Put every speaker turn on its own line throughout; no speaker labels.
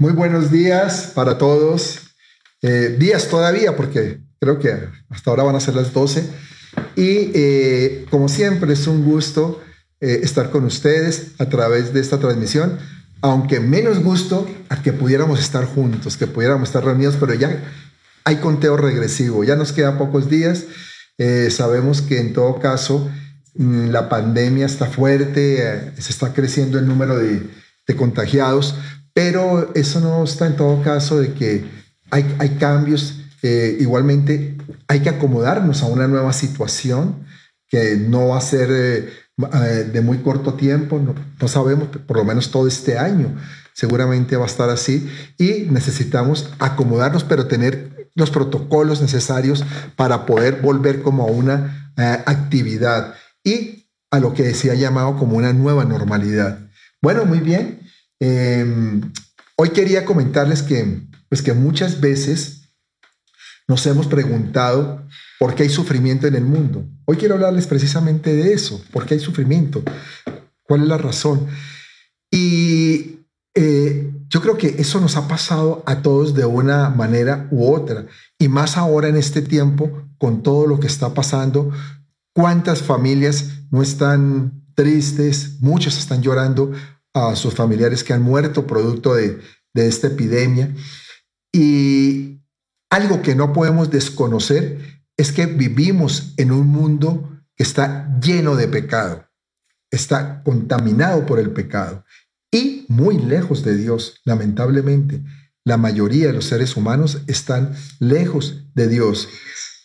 Muy buenos días para todos. Eh, días todavía, porque creo que hasta ahora van a ser las 12. Y eh, como siempre, es un gusto eh, estar con ustedes a través de esta transmisión, aunque menos gusto a que pudiéramos estar juntos, que pudiéramos estar reunidos, pero ya hay conteo regresivo, ya nos quedan pocos días. sabemos que en todo caso mm, la pandemia está fuerte, se está creciendo el número de, de contagiados, pero eso no está en todo caso de que hay, hay cambios. Eh, igualmente hay que acomodarnos a una nueva situación que no va a ser eh, eh, de muy corto tiempo, no, no, sabemos, por lo menos todo este año seguramente va a estar así y necesitamos acomodarnos, pero tener los protocolos necesarios para poder volver como a una actividad y a lo que se ha llamado como una nueva normalidad. Bueno, muy bien. Em, hoy quería comentarles que, pues que muchas veces nos hemos preguntado por qué hay sufrimiento en el mundo. Hoy quiero hablarles precisamente de eso, por qué hay sufrimiento, cuál es la razón. Y eh, yo creo que eso nos ha pasado a todos de una manera u otra, y más ahora en este tiempo, con todo lo que está pasando, cuántas familias no están tristes, muchos están llorando a sus familiares que han muerto producto de, esta epidemia. Y algo que no podemos desconocer es que vivimos en un mundo que está lleno de pecado, está contaminado por el pecado y muy lejos de Dios, lamentablemente. La mayoría de los seres humanos están lejos de Dios.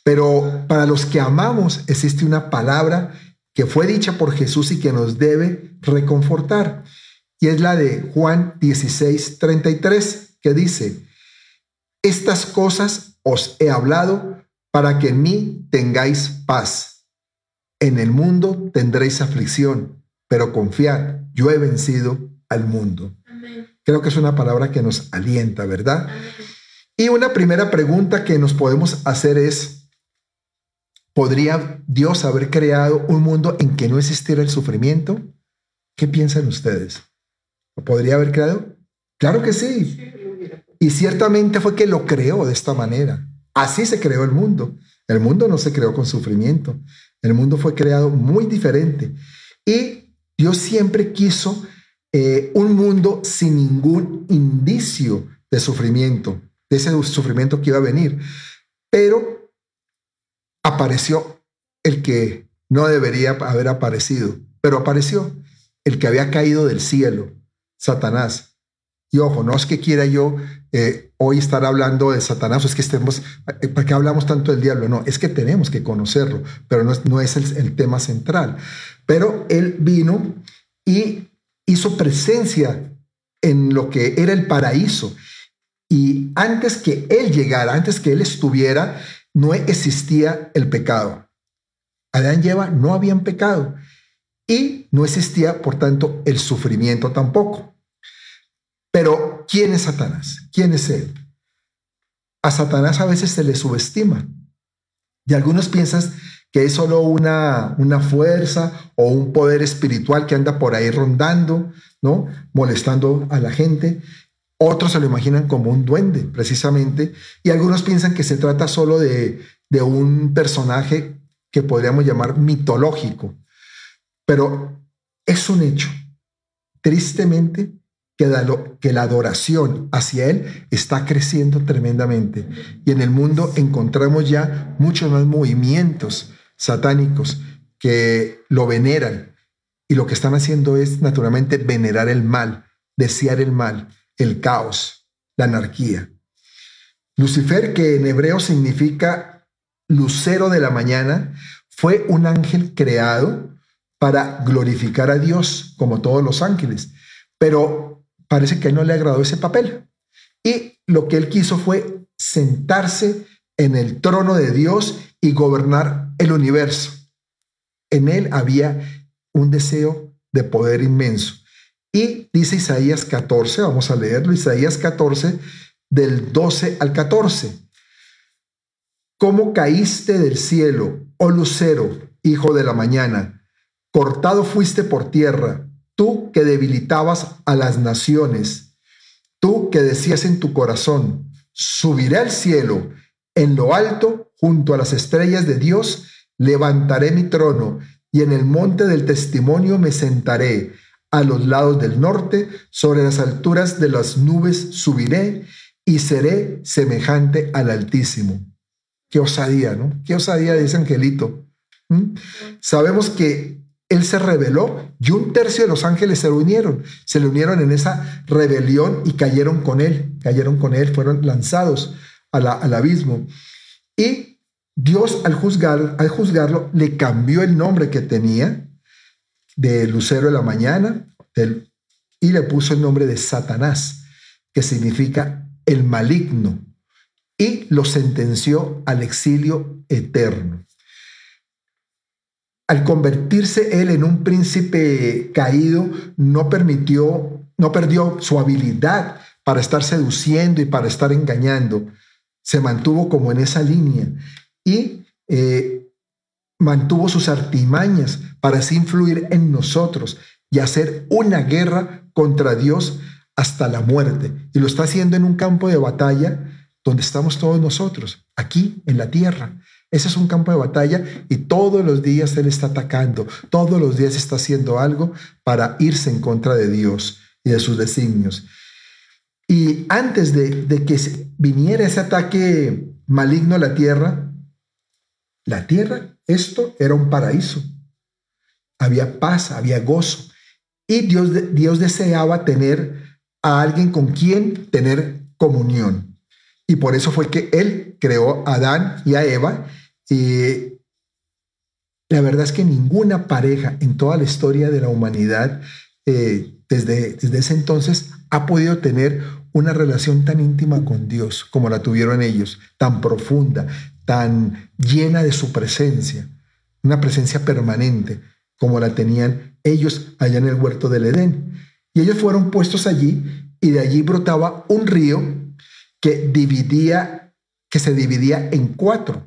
Pero para los que amamos existe una palabra que fue dicha por Jesús y que nos debe reconfortar y es la de Juan 16, 33, que dice, estas cosas os he hablado para que en mí tengáis paz. En el mundo tendréis aflicción, pero confiad, yo he vencido al mundo. Creo que es una palabra que nos alienta, ¿verdad? Y una primera pregunta que nos podemos hacer es, ¿podría Dios haber creado un mundo en que no existiera el sufrimiento? ¿Qué piensan ustedes? Podría haber creado? Claro que sí. Y ciertamente fue que lo creó de esta manera. Así se creó el mundo. El mundo no se creó con sufrimiento. El mundo fue creado muy diferente. Y Dios siempre quiso eh, un mundo sin ningún indicio de sufrimiento, de ese sufrimiento que iba a venir. Pero apareció el que no debería haber aparecido, pero apareció el que había caído del cielo, Satanás. Y ojo, no es que quiera yo eh, hoy estar hablando de Satanás, o es que estemos, eh, ¿para qué hablamos tanto del diablo? No, es que tenemos que conocerlo, pero no es, no es el, el tema central. Pero él vino y hizo presencia en lo que era el paraíso. Y antes que él llegara, antes que él estuviera, no existía el pecado. Adán y Eva no habían pecado y no existía, por tanto, el sufrimiento tampoco. ¿Quién es Satanás? ¿Quién es él? A Satanás a veces se le subestima. Y algunos piensan que es solo una, una fuerza o un poder espiritual que anda por ahí rondando, ¿no? Molestando a la gente. Otros se lo imaginan como un duende, precisamente. Y algunos piensan que se trata solo de, de un personaje que podríamos llamar mitológico. Pero es un hecho. Tristemente, que la, adoración hacia Él está creciendo tremendamente. Y en el mundo encontramos ya muchos más movimientos satánicos que lo veneran. Y lo que están haciendo es naturalmente venerar el mal, desear el mal, el caos, la anarquía. Lucifer, que en hebreo significa lucero de la mañana, fue un ángel creado para glorificar a Dios como todos los ángeles. Pero parece que no le agradó ese papel. Y lo que él quiso fue sentarse en el trono de Dios y gobernar el universo. En él había un deseo de poder inmenso. Y dice Isaías 14, vamos a leerlo, Isaías 14, del 12 al 14. ¿Cómo caíste del cielo, oh lucero, hijo de la mañana? Cortado fuiste por tierra, que debilitabas a las naciones, Tú que decías en tu corazón, subiré al cielo, en lo alto, junto a las estrellas de Dios, levantaré mi trono y en el monte del testimonio me sentaré. A los lados del norte, sobre las alturas de las nubes subiré y seré semejante al Altísimo. Qué osadía, ¿no? Qué osadía de ese angelito. Sabemos que él se rebeló y un tercio de los ángeles se unieron, se le unieron en esa rebelión y cayeron con él, cayeron con él, fueron lanzados al abismo. Y Dios al, juzgar, al juzgarlo le cambió el nombre que tenía de Lucero de la Mañana y le puso el nombre de Satanás, que significa el maligno, y lo sentenció al exilio eterno al convertirse él en un príncipe caído, no permitió, no perdió su habilidad para estar seduciendo y para estar engañando. Se mantuvo como en esa línea y eh, mantuvo sus artimañas para así influir en nosotros y hacer una guerra contra Dios hasta la muerte. Y lo está haciendo en un campo de batalla donde estamos todos nosotros, aquí en la tierra. Ese es un campo de batalla y todos los días Él está atacando, todos los días está haciendo algo para irse en contra de Dios y de sus designios. Y antes de, que viniera ese ataque maligno a la tierra, la tierra, esto era un paraíso. Había paz, había gozo. Y Dios, Dios deseaba tener a alguien con quien tener comunión. Y por eso fue que Él creó a Adán y a Eva y la verdad es que ninguna pareja en toda la historia de la humanidad eh, desde, desde ese entonces ha podido tener una relación tan íntima con Dios como la tuvieron ellos, tan profunda, tan llena de su presencia, una presencia permanente como la tenían ellos allá en el huerto del Edén. Y ellos fueron puestos allí y de allí brotaba un río que dividía, que se dividía en cuatro.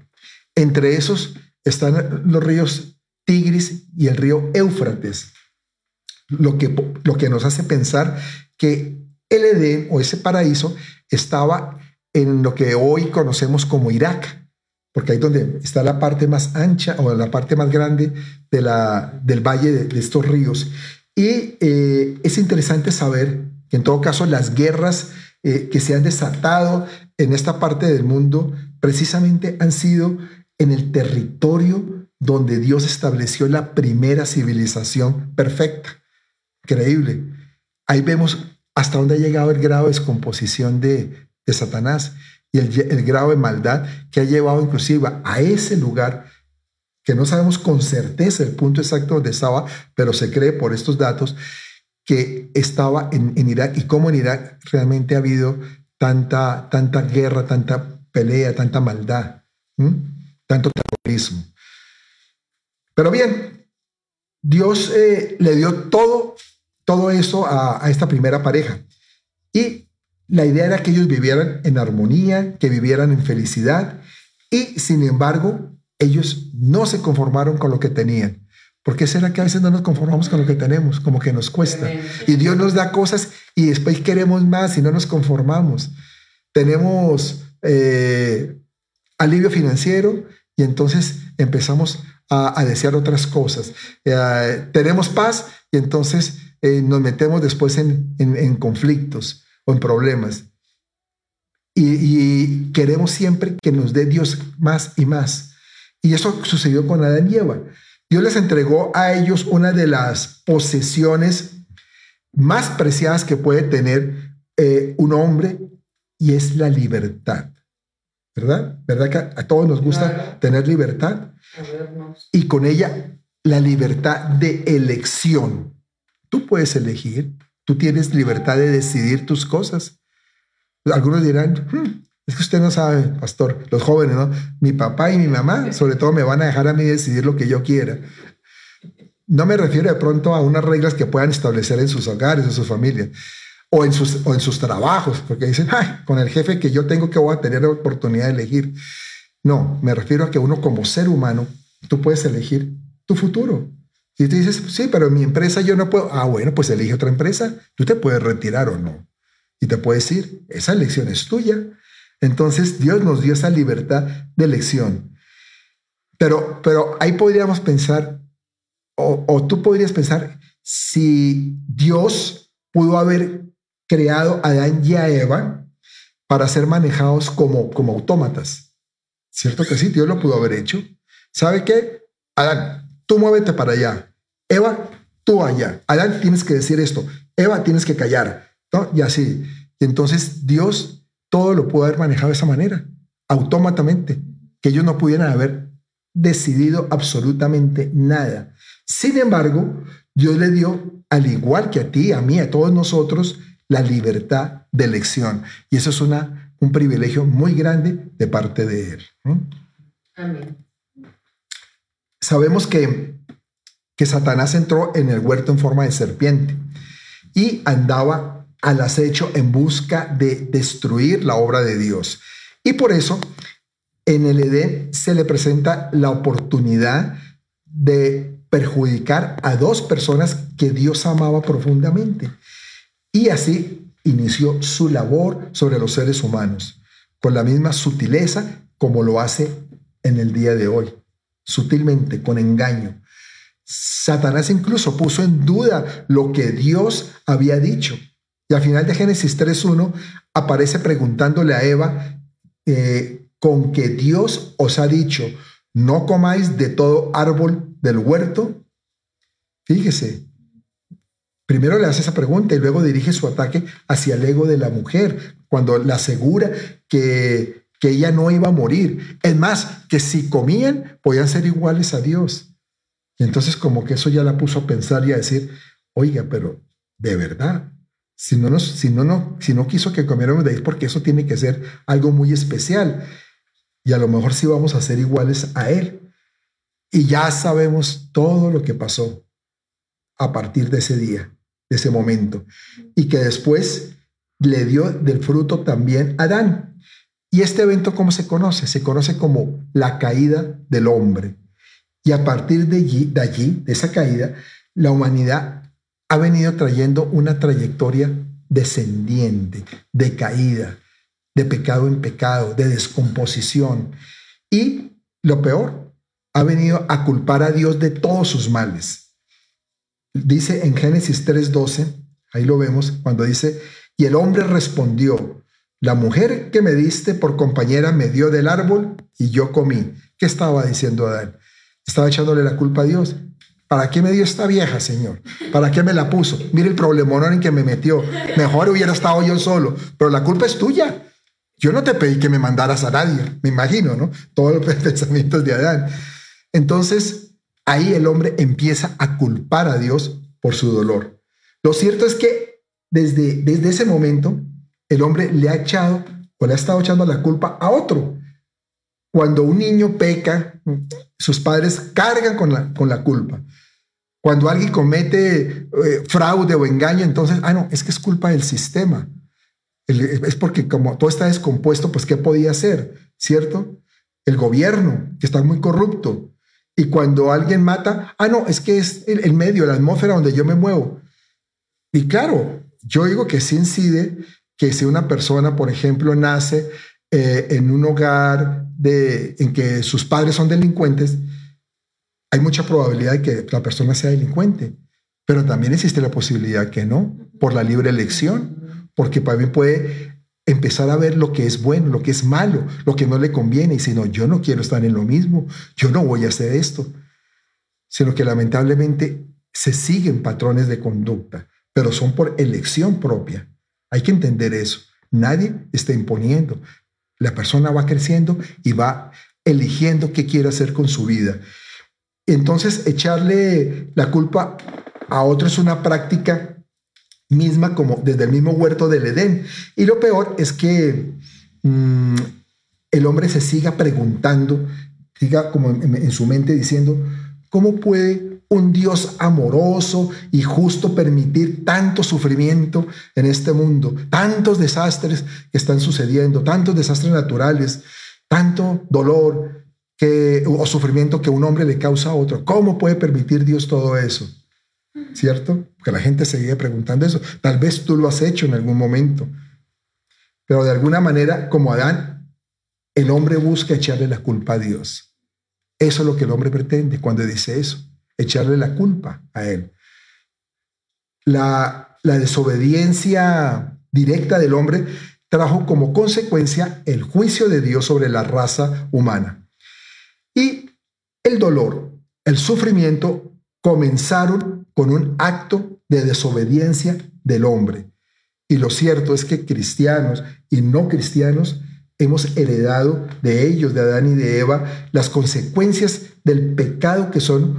Entre esos están los ríos Tigris y el río Éufrates, lo que, lo que nos hace pensar que el Edén o ese paraíso estaba en lo que hoy conocemos como Irak, porque ahí donde está la parte más ancha o la parte más grande de la, del valle de, estos ríos. Y eh, es interesante saber que en todo caso las guerras eh, que se han desatado en esta parte del mundo precisamente han sido en el territorio donde Dios estableció la primera civilización perfecta. Increíble. Ahí vemos hasta dónde ha llegado el grado de descomposición de, de Satanás y el, el, grado de maldad que ha llevado inclusive a ese lugar que no sabemos con certeza el punto exacto donde estaba, pero se cree por estos datos que estaba en, en Irak y cómo en Irak realmente ha habido tanta, tanta guerra, tanta pelea, tanta maldad tanto terrorismo. Pero bien, Dios eh, le dio todo, todo eso a, esta primera pareja. Y la idea era que ellos vivieran en armonía, que vivieran en felicidad. Y sin embargo, ellos no se conformaron con lo que tenían. ¿Por qué será que a veces no nos conformamos con lo que tenemos? Como que nos cuesta. Y Dios nos da cosas y después queremos más y no nos conformamos. Tenemos eh, alivio financiero y entonces empezamos a, desear otras cosas. Eh, tenemos paz y entonces eh, nos metemos después en, conflictos o en problemas. Y, queremos siempre que nos dé Dios más y más. Y eso sucedió con Adán y Eva. Dios les entregó a ellos una de las posesiones más preciadas que puede tener eh, un hombre y es la libertad. ¿Verdad? ¿Verdad que a, todos nos gusta tener libertad? Y con ella la libertad de elección. Tú puedes elegir, tú tienes libertad de decidir tus cosas. Algunos dirán, hmm, es que usted no sabe, pastor, los jóvenes, ¿no? Mi papá y mi mamá, sobre todo, me van a dejar a mí decidir lo que yo quiera. No me refiero de pronto a unas reglas que puedan establecer en sus hogares, en sus familias o en sus, o en sus trabajos, porque dicen, Ay, con el jefe que yo tengo que voy a tener la oportunidad de elegir. No, me refiero a que uno como ser humano, tú puedes elegir tu futuro. Y tú dices, sí, pero en mi empresa yo no puedo. Ah, bueno, pues elige otra empresa. Tú te puedes retirar o no. Y te puedes ir, esa elección es tuya. Entonces Dios nos dio esa libertad de elección. Pero, pero ahí podríamos pensar, o, o tú podrías pensar, si Dios pudo haber creado Adán y a Eva para ser manejados como, como autómatas. ¿Cierto que sí? Dios lo pudo haber hecho. ¿Sabe qué? Adán, tú muévete para allá. Eva, tú allá. Adán, tienes que decir esto. Eva, tienes que callar. ¿no? Y así. Y entonces Dios todo lo pudo haber manejado de esa manera, automáticamente, que ellos no pudieran haber decidido absolutamente nada. Sin embargo, Dios le dio, al igual que a ti, a mí, a todos nosotros, la libertad de elección. Y eso es una, un privilegio muy grande de parte de Él. Amén. Sabemos que, que Satanás entró en el huerto en forma de serpiente y andaba al acecho en busca de destruir la obra de Dios. Y por eso en el Edén se le presenta la oportunidad de perjudicar a dos personas que Dios amaba profundamente. Y así inició su labor sobre los seres humanos, con la misma sutileza como lo hace en el día de hoy, sutilmente, con engaño. Satanás incluso puso en duda lo que Dios había dicho. Y al final de Génesis 3.1 aparece preguntándole a Eva eh, con que Dios os ha dicho, no comáis de todo árbol del huerto. Fíjese, Primero le hace esa pregunta y luego dirige su ataque hacia el ego de la mujer, cuando le asegura que, que ella no iba a morir. Es más, que si comían, podían ser iguales a Dios. Y entonces como que eso ya la puso a pensar y a decir, oiga, pero de verdad, si no, nos, si no, no, si no quiso que comiéramos de ahí, porque eso tiene que ser algo muy especial. Y a lo mejor sí vamos a ser iguales a Él. Y ya sabemos todo lo que pasó a partir de ese día de ese momento y que después le dio del fruto también a Adán. Y este evento, ¿cómo se conoce? Se conoce como la caída del hombre. Y a partir de allí, de allí, de esa caída, la humanidad ha venido trayendo una trayectoria descendiente, de caída, de pecado en pecado, de descomposición. Y lo peor, ha venido a culpar a Dios de todos sus males. Dice en Génesis 3:12, ahí lo vemos, cuando dice, y el hombre respondió, la mujer que me diste por compañera me dio del árbol y yo comí. ¿Qué estaba diciendo Adán? Estaba echándole la culpa a Dios. ¿Para qué me dio esta vieja, Señor? ¿Para qué me la puso? Mire el problemón en que me metió. Mejor hubiera estado yo solo, pero la culpa es tuya. Yo no te pedí que me mandaras a nadie, me imagino, ¿no? Todos los pensamientos de Adán. Entonces, ahí el hombre empieza a culpar a Dios por su dolor. Lo cierto es que desde, desde ese momento el hombre le ha echado o le ha estado echando la culpa a otro. Cuando un niño peca, sus padres cargan con la, con la culpa. Cuando alguien comete eh, fraude o engaño, entonces, ah, no, es que es culpa del sistema. es porque como todo está descompuesto, pues, ¿qué podía hacer? ¿Cierto? El gobierno, que está muy corrupto. Y cuando alguien mata, ah, no, es que es el, medio, la atmósfera donde yo me muevo. Y claro, yo digo que sí incide que si una persona, por ejemplo, nace eh, en un hogar de, en que sus padres son delincuentes, hay mucha probabilidad de que la persona sea delincuente. Pero también existe la posibilidad que no, por la libre elección, porque mí puede empezar a ver lo que es bueno, lo que es malo, lo que no le conviene, y si no, yo no quiero estar en lo mismo, yo no voy a hacer esto, sino que lamentablemente se siguen patrones de conducta, pero son por elección propia. Hay que entender eso. Nadie está imponiendo. La persona va creciendo y va eligiendo qué quiere hacer con su vida. Entonces, echarle la culpa a otro es una práctica misma como desde el mismo huerto del Edén. Y lo peor es que mm, el hombre se siga preguntando, siga como en, su mente diciendo, ¿cómo puede un Dios amoroso y justo permitir tanto sufrimiento en este mundo, tantos desastres que están sucediendo, tantos desastres naturales, tanto dolor que, o sufrimiento que un hombre le causa a otro? ¿Cómo puede permitir Dios todo eso? ¿Cierto? Que la gente seguía preguntando eso. Tal vez tú lo has hecho en algún momento, Pero de alguna manera, como Adán, el hombre busca echarle la culpa a Dios. Eso es lo que el hombre pretende cuando dice eso, echarle la culpa a él. La, la desobediencia directa del hombre trajo como consecuencia el juicio de Dios sobre la raza humana. Y el dolor, el sufrimiento comenzaron con un acto de desobediencia del hombre. Y lo cierto es que cristianos y no cristianos hemos heredado de ellos, de Adán y de Eva, las consecuencias del pecado que son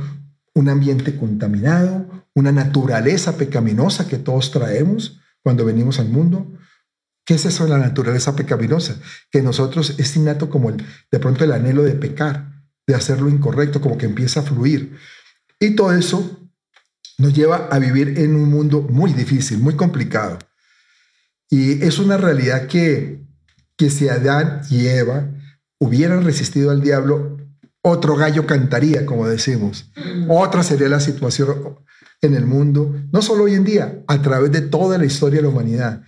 un ambiente contaminado, una naturaleza pecaminosa que todos traemos cuando venimos al mundo. ¿Qué es eso de la naturaleza pecaminosa? Que nosotros es innato como el, de pronto el anhelo de pecar, de hacer lo incorrecto, como que empieza a fluir. Y todo eso nos lleva a vivir en un mundo muy difícil, muy complicado. Y es una realidad que, que si Adán y Eva hubieran resistido al diablo, otro gallo cantaría, como decimos. Otra sería la situación en el mundo, no solo hoy en día, a través de toda la historia de la humanidad.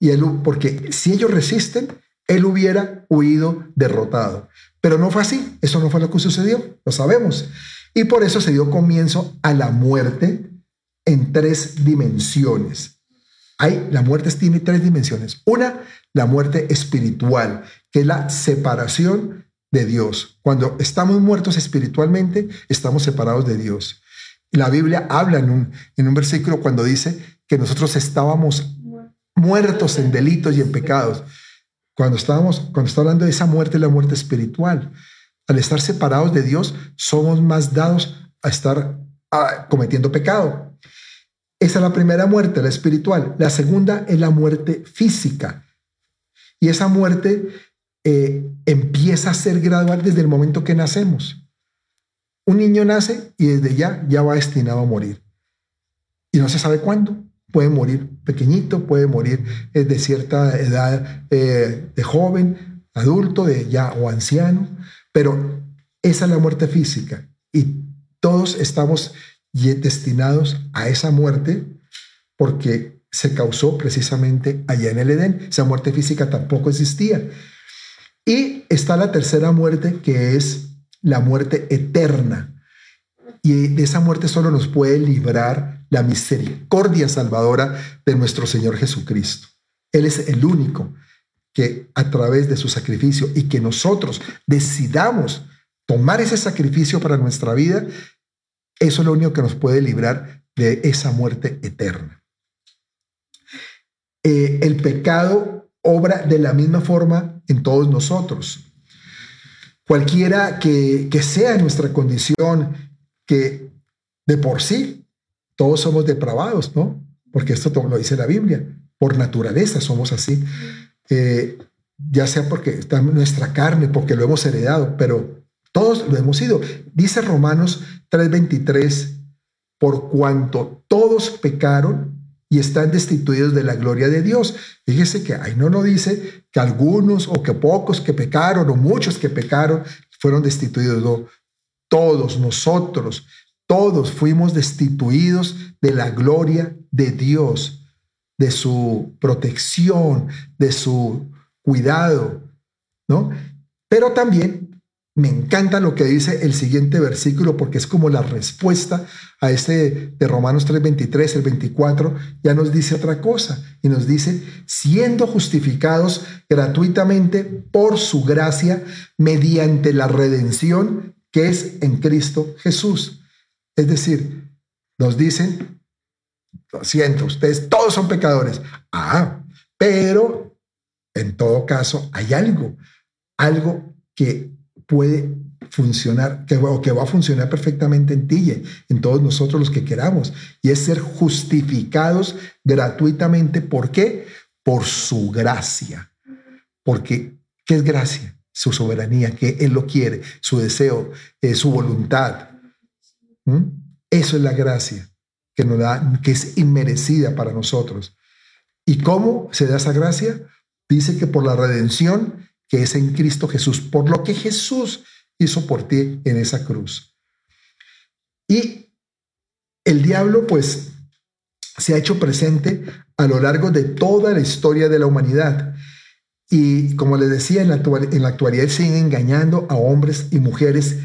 Y él, porque si ellos resisten, él hubiera huido derrotado. Pero no fue así, eso no fue lo que sucedió, lo sabemos. Y por eso se dio comienzo a la muerte en tres dimensiones. Hay, la muerte tiene tres dimensiones. Una, la muerte espiritual, que es la separación de Dios. Cuando estamos muertos espiritualmente, estamos separados de Dios. La Biblia habla en un, en un versículo cuando dice que nosotros estábamos muertos en delitos y en pecados. Cuando estábamos, cuando está hablando de esa muerte, la muerte espiritual. Al estar separados de Dios, somos más dados a estar cometiendo pecado. Esa es la primera muerte, la espiritual. La segunda es la muerte física. Y esa muerte eh, empieza a ser gradual desde el momento que nacemos. Un niño nace y desde ya ya va destinado a morir. Y no se sabe cuándo. Puede morir pequeñito, puede morir eh, de cierta edad eh, de joven, adulto, de ya o anciano, pero esa es la muerte física y todos estamos destinados a esa muerte porque se causó precisamente allá en el Edén. Esa muerte física tampoco existía. Y está la tercera muerte que es la muerte eterna. Y de esa muerte solo nos puede librar la misericordia salvadora de nuestro Señor Jesucristo. Él es el único que a través de su sacrificio y que nosotros decidamos tomar ese sacrificio para nuestra vida, eso es lo único que nos puede librar de esa muerte eterna. Eh, el pecado obra de la misma forma en todos nosotros. Cualquiera que, sea nuestra condición, que de por sí todos somos depravados, ¿no? Porque esto lo dice la Biblia. Por naturaleza somos así. Eh, ya sea porque está en nuestra carne, porque lo hemos heredado, pero todos lo hemos sido. Dice Romanos 3:23, por cuanto todos pecaron y están destituidos de la gloria de Dios. Fíjese que ahí no lo dice que algunos o que pocos que pecaron o muchos que pecaron fueron destituidos. No, todos nosotros, todos fuimos destituidos de la gloria de Dios, de su protección, de su cuidado, ¿no? Pero también me encanta lo que dice el siguiente versículo porque es como la respuesta a este de Romanos 3:23, el 24, ya nos dice otra cosa y nos dice, siendo justificados gratuitamente por su gracia mediante la redención que es en Cristo Jesús. Es decir, nos dicen, lo siento, ustedes todos son pecadores. Ah, pero en todo caso hay algo, algo que puede funcionar, que, que va a funcionar perfectamente en ti en todos nosotros los que queramos, y es ser justificados gratuitamente. ¿Por qué? Por su gracia. Porque, ¿qué es gracia? Su soberanía, que Él lo quiere, su deseo, eh, su voluntad. ¿Mm? Eso es la gracia que da, que es inmerecida para nosotros. ¿Y cómo se da esa gracia? Dice que por la redención que es en Cristo Jesús, por lo que Jesús hizo por ti en esa cruz. Y el diablo, pues, se ha hecho presente a lo largo de toda la historia de la humanidad. Y como les decía, en la, en la actualidad siguen engañando a hombres y mujeres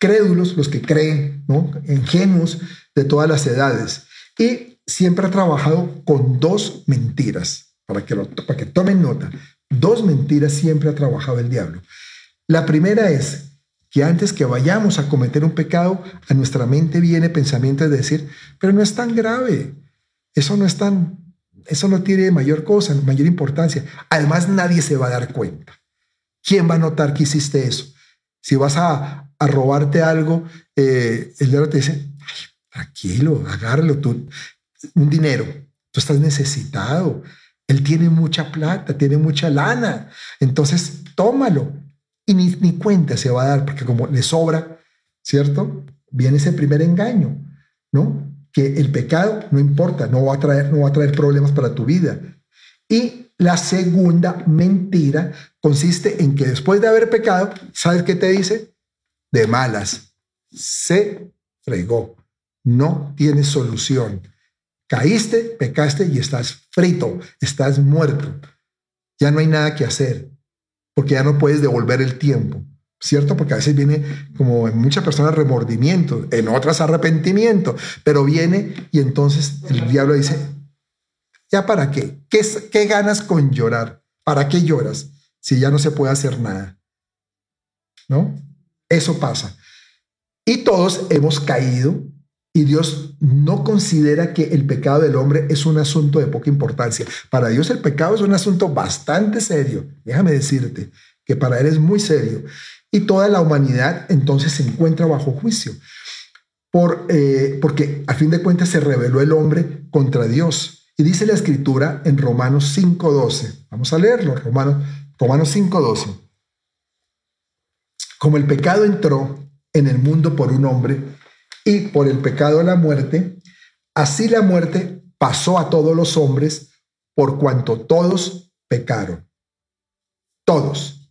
crédulos, los que creen, ¿no? ingenuos de todas las edades. Y siempre ha trabajado con dos mentiras, para que, lo, para que tomen nota. Dos mentiras siempre ha trabajado el diablo. La primera es que antes que vayamos a cometer un pecado, a nuestra mente viene pensamiento de decir, pero no es tan grave, eso no es tan, eso no tiene mayor cosa, mayor importancia. Además, nadie se va a dar cuenta. ¿Quién va a notar que hiciste eso? Si vas a, robarte algo, eh, el diablo te dice, tranquilo, agárralo tú, un dinero, tú estás necesitado, él tiene mucha plata, tiene mucha lana, entonces tómalo y ni, ni cuenta se va a dar, porque como le sobra, ¿cierto? Viene ese primer engaño, ¿no? Que el pecado no importa, no va a traer, no va a traer problemas para tu vida. Y la segunda mentira consiste en que después de haber pecado, ¿sabes qué te dice? De malas. Se fregó. No tienes solución. Caíste, pecaste y estás frito, estás muerto. Ya no hay nada que hacer, porque ya no puedes devolver el tiempo. ¿Cierto? Porque a veces viene, como en muchas personas, remordimiento, en otras arrepentimiento, pero viene y entonces el diablo dice, ¿ya para qué? ¿Qué, qué ganas con llorar? ¿Para qué lloras? si ya no se puede hacer nada. ¿No? Eso pasa. Y todos hemos caído y Dios no considera que el pecado del hombre es un asunto de poca importancia. Para Dios el pecado es un asunto bastante serio. Déjame decirte que para Él es muy serio. Y toda la humanidad entonces se encuentra bajo juicio. Por, eh, porque a fin de cuentas se rebeló el hombre contra Dios. Y dice la escritura en Romanos 5.12. Vamos a leerlo. Romanos Romanos 5:12. Como el pecado entró en el mundo por un hombre y por el pecado la muerte, así la muerte pasó a todos los hombres por cuanto todos pecaron. Todos.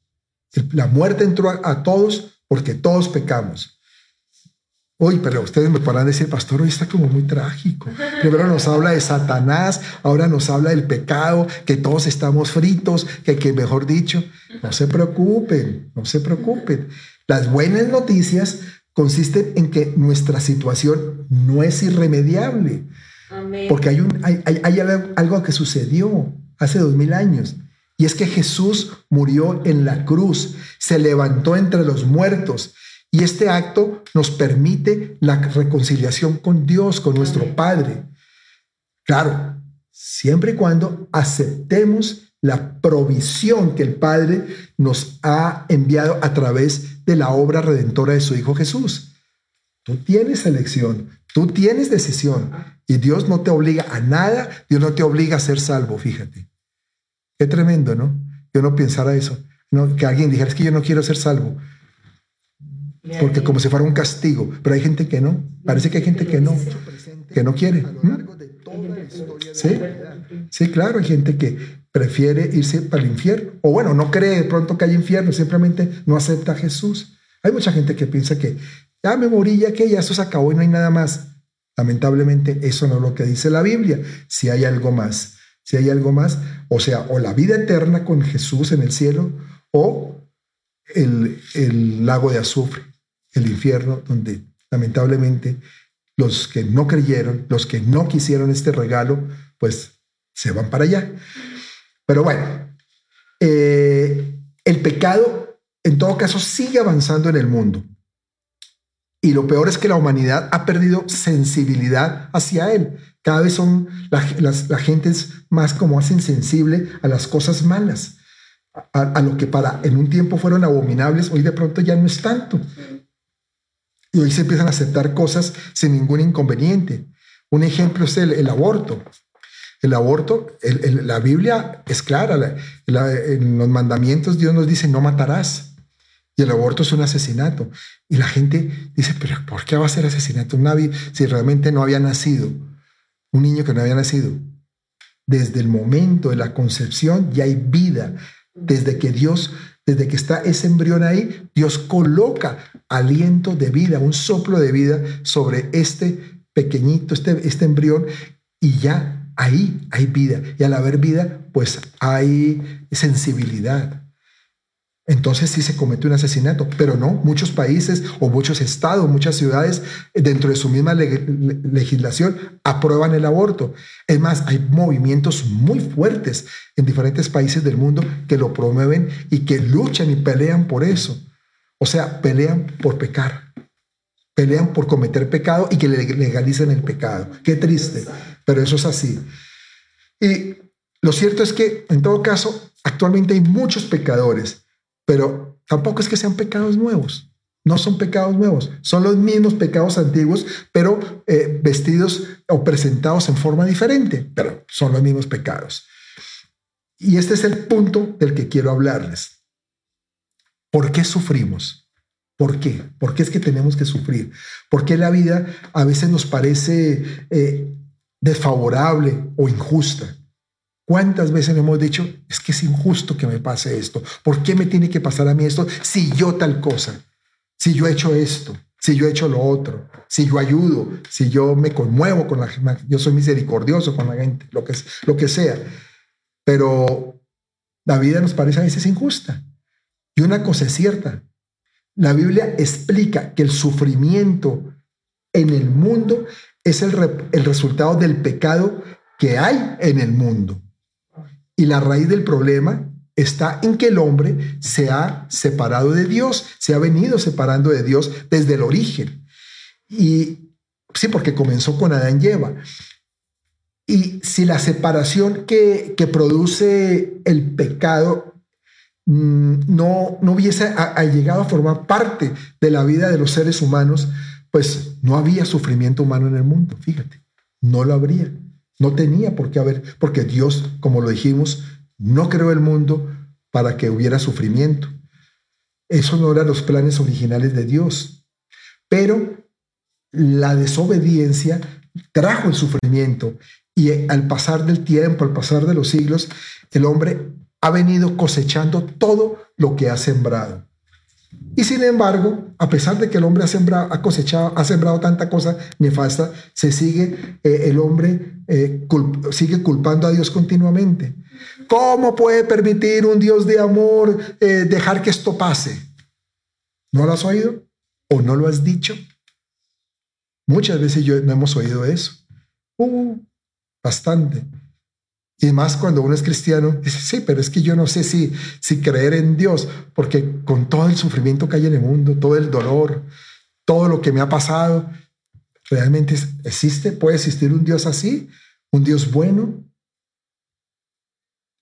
La muerte entró a, todos porque todos pecamos. Uy, pero ustedes me podrán decir, pastor, hoy está como muy trágico. Primero nos habla de Satanás, ahora nos habla del pecado, que todos estamos fritos, que, que mejor dicho, no se preocupen, no se preocupen. Las buenas noticias consisten en que nuestra situación no es irremediable. Porque hay, un, hay, hay algo que sucedió hace dos mil años. Y es que Jesús murió en la cruz, se levantó entre los muertos y este acto nos permite la reconciliación con Dios, con nuestro Padre. Claro, siempre y cuando aceptemos la provisión que el Padre nos ha enviado a través de la obra redentora de su Hijo Jesús. Tú tienes elección, tú tienes decisión y Dios no te obliga a nada, Dios no te obliga a ser salvo, fíjate. Qué tremendo, ¿no? Yo no pensara eso, no, que alguien dijera, es que yo no quiero ser salvo porque como si fuera un castigo, pero hay gente que no, parece que hay gente que no, que no quiere. ¿Mm? Sí, sí, claro, hay gente que prefiere irse para el infierno, o bueno, no cree de pronto que hay infierno, simplemente no acepta a Jesús. Hay mucha gente que piensa que ya me morí, ya que ya eso se acabó y no hay nada más. Lamentablemente, eso no es lo que dice la Biblia. Si hay algo más, si hay algo más, o sea, o la vida eterna con Jesús en el cielo, o el, el lago de azufre el infierno, donde lamentablemente los que no creyeron, los que no quisieron este regalo, pues se van para allá. Pero bueno, eh, el pecado en todo caso sigue avanzando en el mundo. Y lo peor es que la humanidad ha perdido sensibilidad hacia él. Cada vez son las, la gente más como más insensible a las cosas malas, a, a, lo que para en un tiempo fueron abominables, hoy de pronto ya no es tanto. Y hoy se empiezan a aceptar cosas sin ningún inconveniente. Un ejemplo es el, aborto. El aborto, la Biblia es clara, en los mandamientos Dios nos dice no matarás. Y el aborto es un asesinato. Y la gente dice, pero ¿por qué va a ser asesinato un navi si realmente no había nacido? Un niño que no había nacido. Desde el momento de la concepción ya hay vida. Desde que Dios desde que está ese embrión ahí, Dios coloca aliento de vida, un soplo de vida sobre este pequeñito, este, este embrión, y ya ahí hay vida. Y al haber vida, pues hay sensibilidad. Entonces sí se comete un asesinato, pero no, muchos países o muchos estados, muchas ciudades, dentro de su misma legislación, aprueban el aborto. Es más, hay movimientos muy fuertes en diferentes países del mundo que lo promueven y que luchan y pelean por eso. O sea, pelean por pecar, pelean por cometer pecado y que legalicen el pecado. Qué triste, pero eso es así. Y lo cierto es que, en todo caso, actualmente hay muchos pecadores pero tampoco es que sean pecados nuevos. No son pecados nuevos, son los mismos pecados antiguos, pero eh, vestidos o presentados en forma diferente, pero son los mismos pecados. Y este es el punto del que quiero hablarles. ¿Por qué sufrimos? ¿Por qué? ¿Por qué es que tenemos que sufrir? ¿Por qué la vida a veces nos parece eh, desfavorable o injusta? ¿Cuántas veces hemos dicho, es que es injusto que me pase esto? ¿Por qué me tiene que pasar a mí esto si yo tal cosa? Si yo he hecho esto, si yo he hecho lo otro, si yo ayudo, si yo me conmuevo con la gente, yo soy misericordioso con la gente, lo que, lo que sea. Pero la vida nos parece a veces injusta. Y una cosa es cierta, la Biblia explica que el sufrimiento en el mundo es el, el resultado del pecado que hay en el mundo. Y la raíz del problema está en que el hombre se ha separado de Dios, se ha venido separando de Dios desde el origen. Y sí, porque comenzó con Adán y Eva. Y si la separación que, produce el pecado no, no hubiese llegado a formar parte de la vida de los seres humanos, pues no había sufrimiento humano en el mundo, fíjate, no lo habría. No tenía por qué haber, porque Dios, como lo dijimos, no creó el mundo para que hubiera sufrimiento. Eso no eran los planes originales de Dios. Pero la desobediencia trajo el sufrimiento y al pasar del tiempo, al pasar de los siglos, el hombre ha venido cosechando todo lo que ha sembrado. Y sin embargo, a pesar de que el hombre ha sembrado, ha cosechado, ha sembrado tanta cosa nefasta, se sigue, eh, el hombre eh, sigue culpando a Dios continuamente. ¿Cómo puede permitir un Dios de amor eh, dejar que esto pase? ¿No lo has oído? ¿O no lo has dicho? Muchas veces yo no hemos oído eso. Uh, bastante. Y más cuando uno es cristiano, dice, sí, pero es que yo no sé si, si creer en Dios, porque con todo el sufrimiento que hay en el mundo, todo el dolor, todo lo que me ha pasado, ¿realmente existe? ¿Puede existir un Dios así? ¿Un Dios bueno?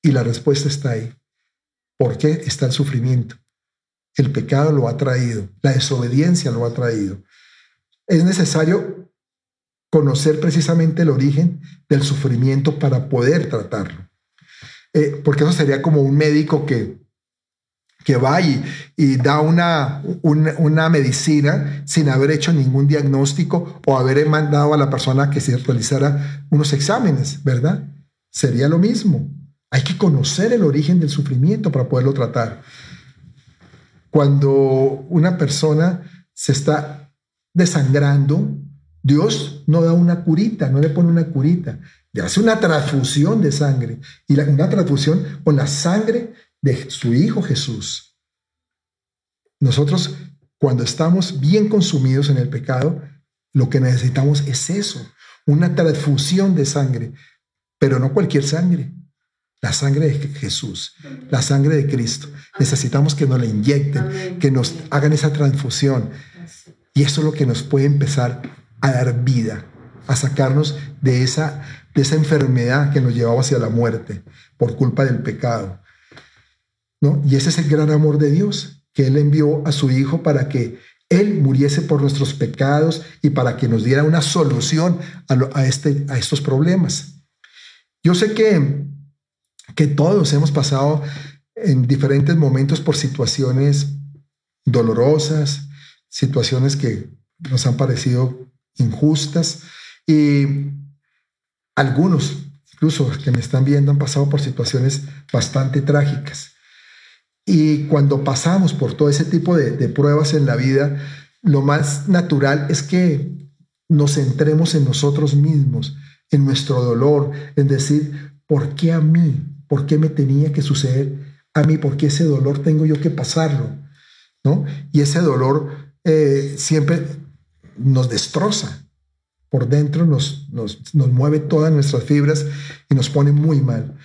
Y la respuesta está ahí. ¿Por qué está el sufrimiento? El pecado lo ha traído, la desobediencia lo ha traído. Es necesario conocer precisamente el origen del sufrimiento para poder tratarlo. Eh, porque eso sería como un médico que, que va y, y da una, una, medicina sin haber hecho ningún diagnóstico o haber mandado a la persona que se realizara unos exámenes, ¿verdad? Sería lo mismo. Hay que conocer el origen del sufrimiento para poderlo tratar. Cuando una persona se está desangrando, Dios no da una curita, no le pone una curita, le hace una transfusión de sangre y una transfusión con la sangre de su Hijo Jesús. Nosotros, cuando estamos bien consumidos en el pecado, lo que necesitamos es eso, una transfusión de sangre, pero no cualquier sangre, la sangre de Jesús, la sangre de Cristo. Necesitamos que nos la inyecten, que nos hagan esa transfusión. Y eso es lo que nos puede empezar a dar vida, a sacarnos de esa, de esa enfermedad que nos llevaba hacia la muerte por culpa del pecado. ¿no? Y ese es el gran amor de Dios, que Él envió a su Hijo para que Él muriese por nuestros pecados y para que nos diera una solución a, este, a estos problemas. Yo sé que, que todos hemos pasado en diferentes momentos por situaciones dolorosas, situaciones que nos han parecido injustas y algunos, incluso que me están viendo, han pasado por situaciones bastante trágicas. Y cuando pasamos por todo ese tipo de, pruebas en la vida, lo más natural es que nos centremos en nosotros mismos, en nuestro dolor, en decir, ¿por qué a mí? ¿Por qué me tenía que suceder a mí? ¿Por qué ese dolor tengo yo que pasarlo? ¿No? Y ese dolor eh, siempre nos destroza. Por dentro nos, nos, mueve todas nuestras fibras y nos pone muy mal.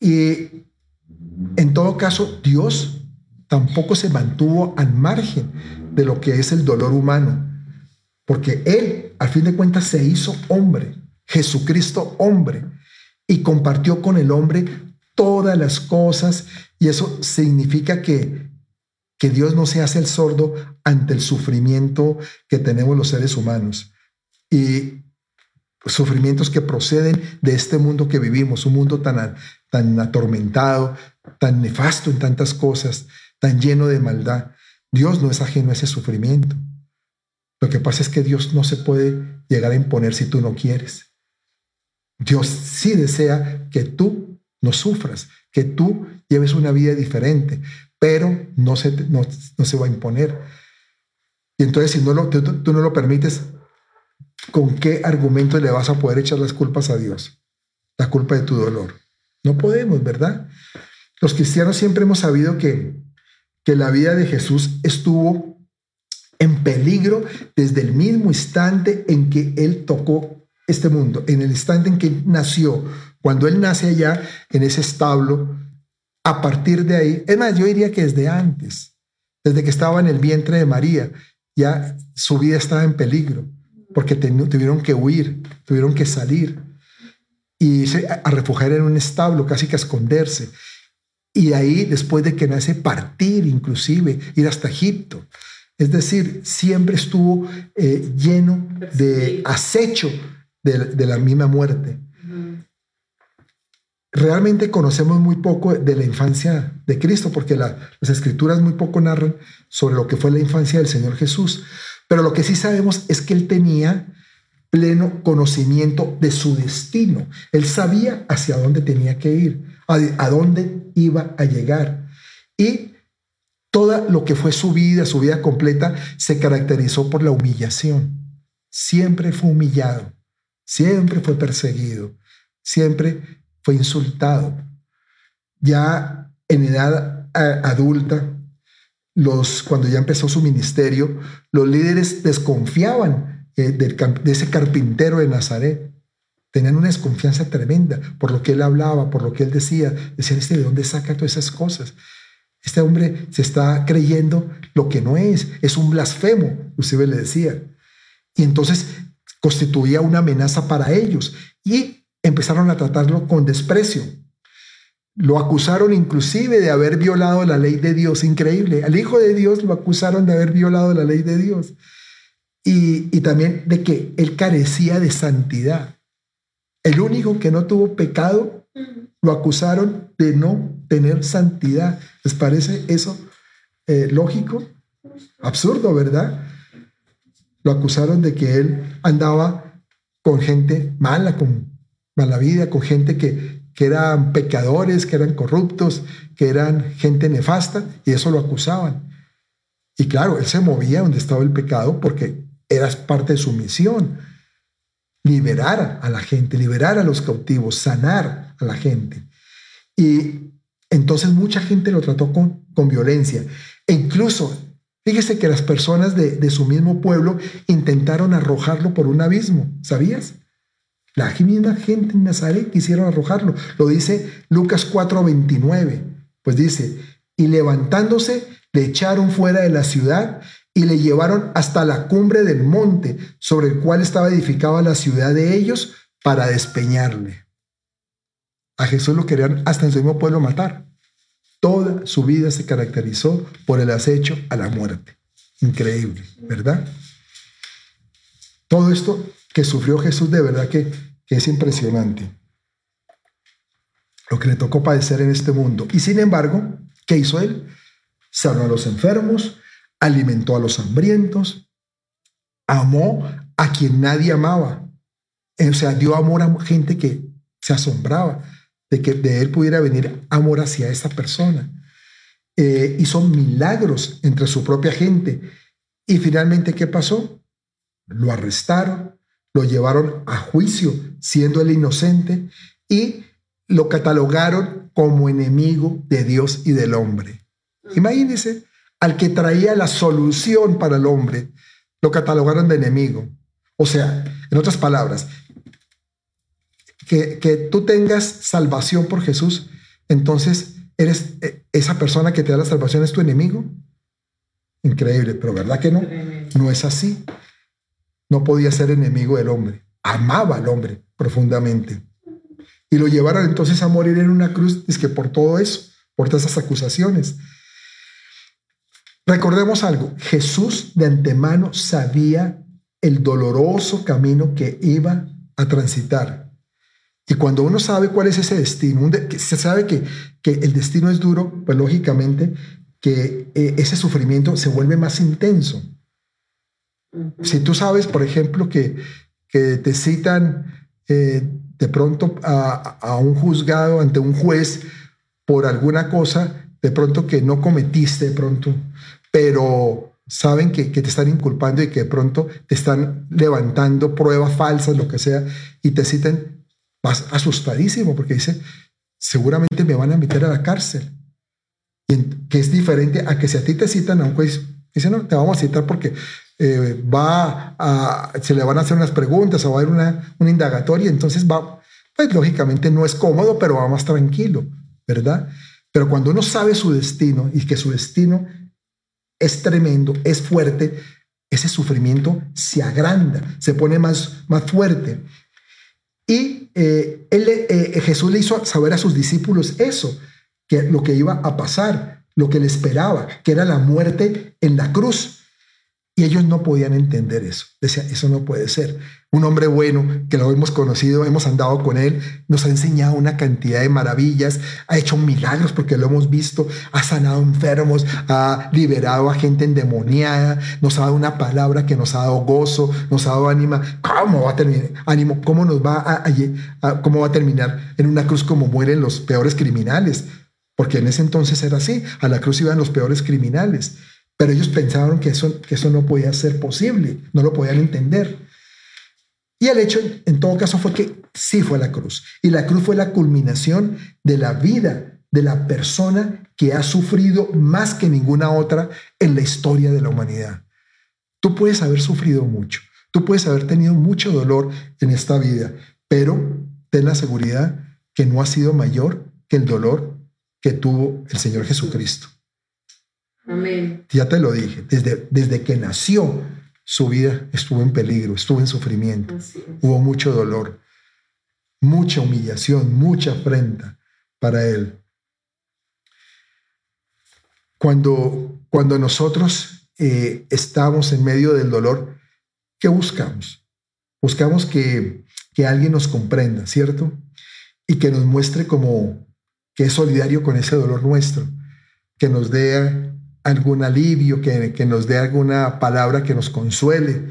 Y en todo caso, Dios tampoco se mantuvo al margen de lo que es el dolor humano, porque Él, al fin de cuentas, se hizo hombre, Jesucristo hombre, y compartió con el hombre todas las cosas, y eso significa que, que Dios no se hace el sordo ante el sufrimiento que tenemos los seres humanos. Y sufrimientos que proceden de este mundo que vivimos, un mundo tan, tan atormentado, tan nefasto en tantas cosas, tan lleno de maldad. Dios no es ajeno a ese sufrimiento. Lo que pasa es que Dios no se puede llegar a imponer si tú no quieres. Dios sí desea que tú no sufras, que tú lleves una vida diferente, pero no se, no, se va a imponer. Y entonces si no lo, tú no lo permites, ¿con qué argumento le vas a poder echar las culpas a Dios? La culpa de tu dolor. No podemos, ¿verdad? Los cristianos siempre hemos sabido que, que la vida de Jesús estuvo en peligro desde el mismo instante en que Él tocó este mundo, en el instante en que nació, cuando Él nace allá en ese establo, a partir de ahí, es más, yo diría que desde antes, desde que estaba en el vientre de María, ya su vida estaba en peligro, porque tuvieron que huir, tuvieron que salir y a refugiar en un establo, casi que a esconderse. Y ahí, después de que nace, partir inclusive, ir hasta Egipto. Es decir, siempre estuvo eh, lleno de acecho de, la misma muerte. Realmente conocemos muy poco de la infancia de Cristo, porque las escrituras muy poco narran sobre lo que fue la infancia del Señor Jesús. Pero lo que sí sabemos es que él tenía pleno conocimiento de su destino. Él sabía hacia dónde tenía que ir, a, dónde iba a llegar. Y todo lo que fue su vida, su vida completa, se caracterizó por la humillación. Siempre fue humillado, siempre fue perseguido, siempre fue insultado. Ya en edad adulta, los, cuando ya empezó su ministerio, los líderes desconfiaban eh, de ese carpintero de Nazaret. Tenían una desconfianza tremenda por lo que él hablaba, por lo que él decía. Decían, ¿este de dónde saca todas esas cosas? Este hombre se está creyendo lo que no es, es un blasfemo, usted le decía. Y entonces constituía una amenaza para ellos y empezaron a tratarlo con desprecio. Lo acusaron inclusive de haber violado la ley de Dios, increíble. Al Hijo de Dios lo acusaron de haber violado la ley de Dios y, también de que él carecía de santidad. El único que no tuvo pecado lo acusaron de no tener santidad. ¿Les parece eso eh, lógico? Absurdo, ¿verdad? Lo acusaron de que él andaba con gente mala, con mala vida, con gente que, que eran pecadores, que eran corruptos, que eran gente nefasta, y eso lo acusaban. Y claro, él se movía donde estaba el pecado porque era parte de su misión. Liberar a la gente, liberar a los cautivos, sanar a la gente. Y entonces mucha gente lo trató con, con violencia. E incluso, fíjese que las personas de, de, su mismo pueblo intentaron arrojarlo por un abismo. ¿Sabías? La misma gente en Nazaret quisieron arrojarlo. Lo dice Lucas 4:29. Pues dice, y levantándose, le echaron fuera de la ciudad y le llevaron hasta la cumbre del monte sobre el cual estaba edificada la ciudad de ellos para despeñarle. A Jesús lo querían hasta en su mismo pueblo matar. Toda su vida se caracterizó por el acecho a la muerte. Increíble, ¿verdad? Todo esto que sufrió Jesús de verdad que, es impresionante. Lo que le tocó padecer en este mundo. Y sin embargo, ¿qué hizo él? Sanó a los enfermos, alimentó a los hambrientos, amó a quien nadie amaba. O sea, dio amor a gente que se asombraba de que de él pudiera venir amor hacia esa persona. Eh, hizo milagros entre su propia gente. Y finalmente, ¿qué pasó? Lo arrestaron, lo llevaron a juicio siendo él inocente y lo catalogaron como enemigo de Dios y del hombre. Imagínense, al que traía la solución para el hombre, lo catalogaron de enemigo. O sea, en otras palabras, que, que tú tengas salvación por Jesús, entonces eres eh, esa persona que te da la salvación es tu enemigo. Increíble, pero ¿verdad que no? No es así. No podía ser enemigo del hombre. Amaba al hombre profundamente. Y lo llevaron entonces a morir en una cruz, es que por todo eso, por todas esas acusaciones. Recordemos algo, Jesús de antemano sabía el doloroso camino que iba a transitar. Y cuando uno sabe cuál es ese destino, se sabe que, que el destino es duro, pues lógicamente que eh, ese sufrimiento se vuelve más intenso. Si tú sabes, por ejemplo, que, te citan eh, de pronto a, un juzgado ante un juez por alguna cosa, de pronto que no cometiste, de pronto, pero saben que, te están inculpando y que de pronto te están levantando pruebas falsas, lo que sea, y te citan, vas asustadísimo porque dice, seguramente me van a meter a la cárcel. Que es diferente a que si a ti te citan a un juez, dice, no, te vamos a citar porque eh, va a, se le van a hacer unas preguntas o va a haber una, una indagatoria, entonces va, pues lógicamente no es cómodo, pero va más tranquilo, ¿verdad? Pero cuando uno sabe su destino y que su destino es tremendo, es fuerte, ese sufrimiento se agranda, se pone más, más fuerte. Y eh, él, eh, Jesús le hizo saber a sus discípulos eso, que lo que iba a pasar, lo que le esperaba, que era la muerte en la cruz. Y ellos no podían entender eso. Decían, eso no puede ser. Un hombre bueno que lo hemos conocido, hemos andado con él, nos ha enseñado una cantidad de maravillas, ha hecho milagros porque lo hemos visto, ha sanado enfermos, ha liberado a gente endemoniada, nos ha dado una palabra que nos ha dado gozo, nos ha dado ánima. ¿Cómo va a terminar? Ánimo, ¿cómo nos va a, cómo va a terminar en una cruz como mueren los peores criminales? Porque en ese entonces era así, a la cruz iban los peores criminales. Pero ellos pensaron que eso, que eso no podía ser posible, no lo podían entender. Y el hecho, en todo caso, fue que sí fue la cruz. Y la cruz fue la culminación de la vida de la persona que ha sufrido más que ninguna otra en la historia de la humanidad. Tú puedes haber sufrido mucho, tú puedes haber tenido mucho dolor en esta vida, pero ten la seguridad que no ha sido mayor que el dolor que tuvo el Señor Jesucristo. Ya te lo dije, desde, desde que nació su vida estuvo en peligro, estuvo en sufrimiento, hubo mucho dolor, mucha humillación, mucha afrenta para él. Cuando, cuando nosotros eh, estamos en medio del dolor, ¿qué buscamos? Buscamos que, que alguien nos comprenda, ¿cierto? Y que nos muestre como que es solidario con ese dolor nuestro, que nos dé algún alivio, que, que nos dé alguna palabra que nos consuele.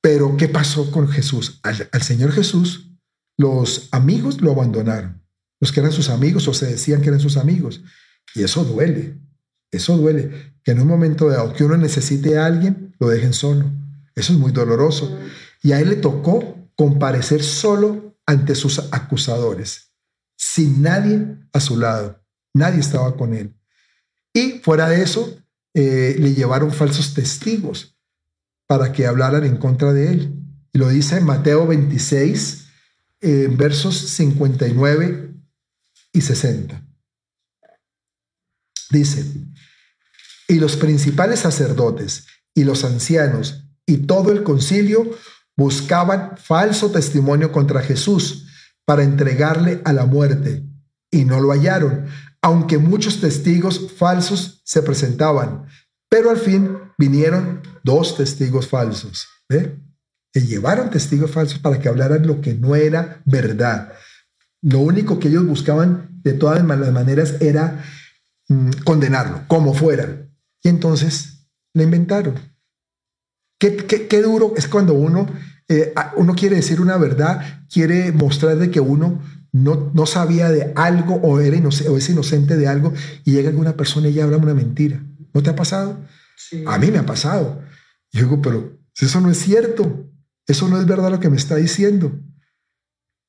Pero ¿qué pasó con Jesús? Al, Señor Jesús, los amigos lo abandonaron, los que eran sus amigos o se decían que eran sus amigos. Y eso duele, eso duele, que en un momento dado que uno necesite a alguien, lo dejen solo. Eso es muy doloroso. Y a él le tocó comparecer solo ante sus acusadores, sin nadie a su lado. Nadie estaba con él. Y fuera de eso, eh, le llevaron falsos testigos para que hablaran en contra de él. Y lo dice en Mateo 26, versos 59 y 60. Dice, y los principales sacerdotes y los ancianos y todo el concilio buscaban falso testimonio contra Jesús para entregarle a la muerte y no lo hallaron, aunque muchos testigos falsos se presentaban, pero al fin vinieron dos testigos falsos. ¿eh? Llevaron testigos falsos para que hablaran lo que no era verdad. Lo único que ellos buscaban de todas las maneras era mm, condenarlo, como fuera. Y entonces le inventaron. Qué, qué, duro es cuando uno, eh, uno quiere decir una verdad, quiere mostrar de que uno no, no sabía de algo o, era o es inocente de algo y llega alguna persona y ella habla una mentira. ¿No te ha pasado? A mí me ha pasado. Y yo digo, pero eso no es cierto. eso no es verdad lo que me está diciendo.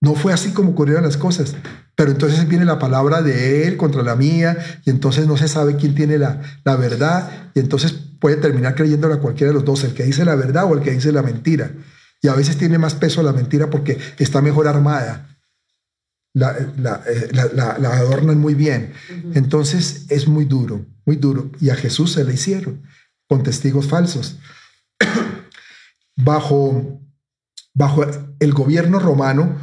No fue así como ocurrieron las cosas. Pero entonces viene la palabra de él contra la mía y entonces no se sabe quién tiene la, la verdad y entonces puede terminar creyéndola a cualquiera de los dos, el que dice la verdad o el que dice la mentira. Y a veces tiene más peso la mentira porque está mejor armada. La, la, eh, la, la adornan muy bien. Entonces es muy duro, muy duro. Y a Jesús se le hicieron con testigos falsos. bajo, bajo el gobierno romano,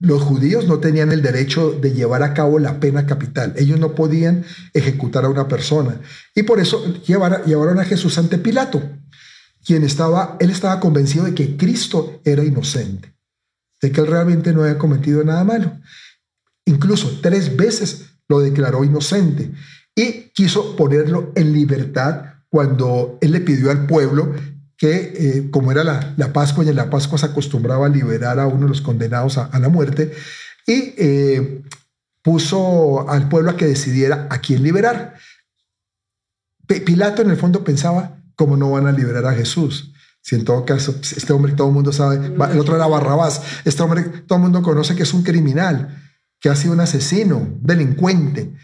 los judíos no tenían el derecho de llevar a cabo la pena capital. Ellos no podían ejecutar a una persona. Y por eso llevaron a Jesús ante Pilato, quien estaba, él estaba convencido de que Cristo era inocente, de que él realmente no había cometido nada malo. Incluso tres veces lo declaró inocente y quiso ponerlo en libertad cuando él le pidió al pueblo que eh, como era la, la, Pascua y en la Pascua se acostumbraba a liberar a uno de los condenados a, la muerte y eh, puso al pueblo a que decidiera a quién liberar. Pilato en el fondo pensaba, ¿cómo no van a liberar a Jesús? Si en todo caso, pues, este hombre todo el mundo sabe, el otro era Barrabás, este hombre todo el mundo conoce que es un criminal, que ha sido un asesino, delincuente.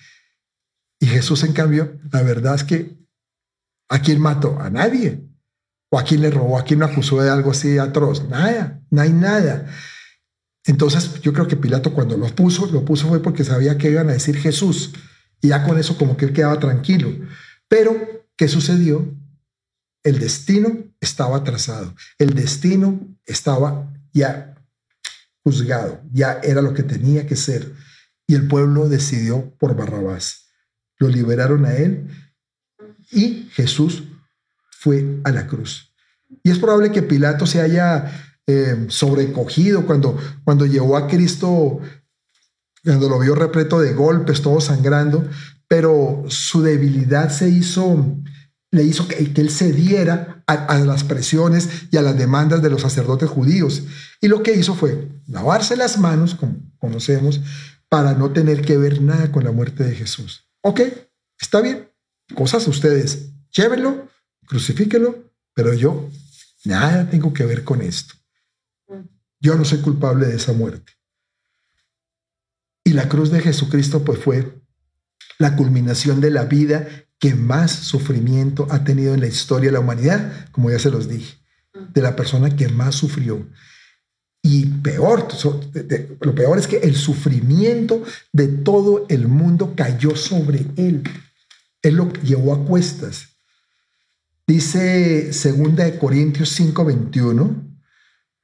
Y Jesús, en cambio, la verdad es que ¿a quién mató? A nadie. ¿O a quién le robó? ¿A quién lo acusó de algo así atroz? Nada, no hay nada. Entonces yo creo que Pilato cuando lo puso, lo puso fue porque sabía que iban a decir Jesús. Y ya con eso como que él quedaba tranquilo. Pero, ¿qué sucedió? El destino estaba trazado. El destino estaba ya juzgado. Ya era lo que tenía que ser. Y el pueblo decidió por Barrabás. Lo liberaron a él y Jesús fue a la cruz. Y es probable que Pilato se haya eh, sobrecogido cuando, cuando llevó a Cristo, cuando lo vio repleto de golpes, todo sangrando, pero su debilidad se hizo, le hizo que, él cediera a, a, las presiones y a las demandas de los sacerdotes judíos. Y lo que hizo fue lavarse las manos, como conocemos, para no tener que ver nada con la muerte de Jesús. Ok, está bien, cosas ustedes, llévenlo, crucifíquelo, pero yo nada tengo que ver con esto. Yo no soy culpable de esa muerte. Y la cruz de Jesucristo pues fue la culminación de la vida que más sufrimiento ha tenido en la historia de la humanidad, como ya se los dije, de la persona que más sufrió. Y peor, lo peor es que el sufrimiento de todo el mundo cayó sobre él. Él lo llevó a cuestas. Dice segunda de Corintios 5:21,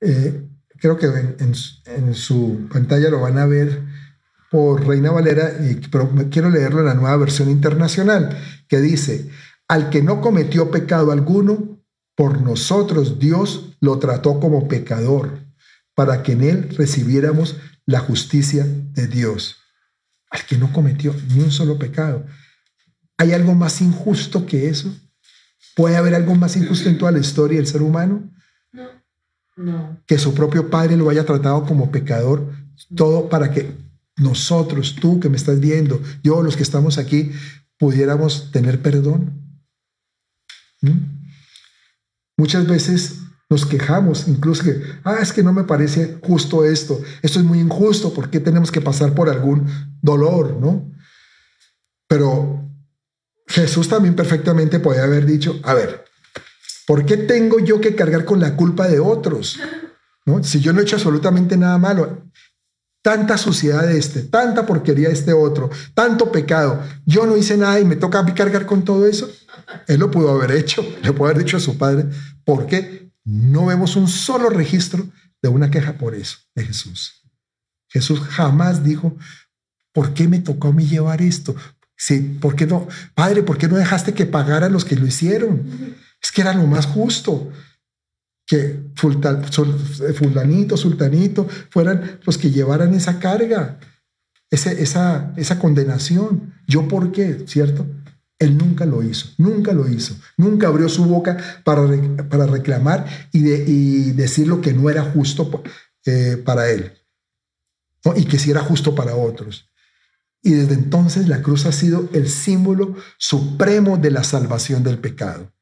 eh, creo que en, su pantalla lo van a ver por Reina Valera, pero quiero leerlo en la nueva versión internacional, que dice, al que no cometió pecado alguno, por nosotros Dios lo trató como pecador, para que en él recibiéramos la justicia de Dios. Al que no cometió ni un solo pecado. ¿Hay algo más injusto que eso? ¿Puede haber algo más injusto en toda la historia del ser humano? No. No. Que su propio padre lo haya tratado como pecador, todo para que nosotros, tú que me estás viendo, yo, los que estamos aquí, pudiéramos tener perdón. ¿Mm? Muchas veces nos quejamos, incluso que, ah, es que no me parece justo esto, esto es muy injusto, ¿por qué tenemos que pasar por algún dolor, no? Pero Jesús también perfectamente podía haber dicho, a ver, ¿por qué tengo yo que cargar con la culpa de otros? ¿No? Si yo no he hecho absolutamente nada malo, tanta suciedad de este, tanta porquería de este otro, tanto pecado, yo no hice nada y me toca cargar con todo eso. Él lo pudo haber hecho, le pudo haber dicho a su padre, ¿por qué no vemos un solo registro de una queja por eso de Jesús? Jesús jamás dijo, ¿por qué me tocó a mí llevar esto? Sí, ¿por qué no? Padre, ¿por qué no dejaste que pagaran los que lo hicieron? Es que era lo más justo. Que fulanito, sultanito fueran los que llevaran esa carga, ese, esa, esa condenación. ¿Yo por qué? ¿Cierto? Él nunca lo hizo, nunca lo hizo, nunca abrió su boca para, para reclamar y, de, y, decir lo que no era justo eh, para él ¿no? y que sí era justo para otros. Y desde entonces la cruz ha sido el símbolo supremo de la salvación del pecado.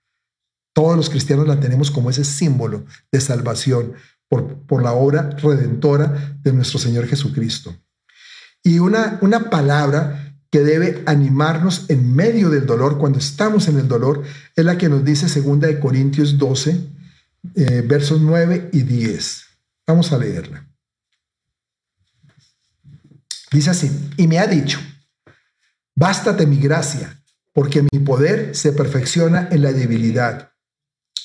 Todos los cristianos la tenemos como ese símbolo de salvación por, por la obra redentora de nuestro Señor Jesucristo. Y una, una palabra que debe animarnos en medio del dolor, cuando estamos en el dolor, es la que nos dice 2 de Corintios 12, eh, versos 9 y 10. Vamos a leerla. Dice así, y me ha dicho, bástate mi gracia, porque mi poder se perfecciona en la debilidad.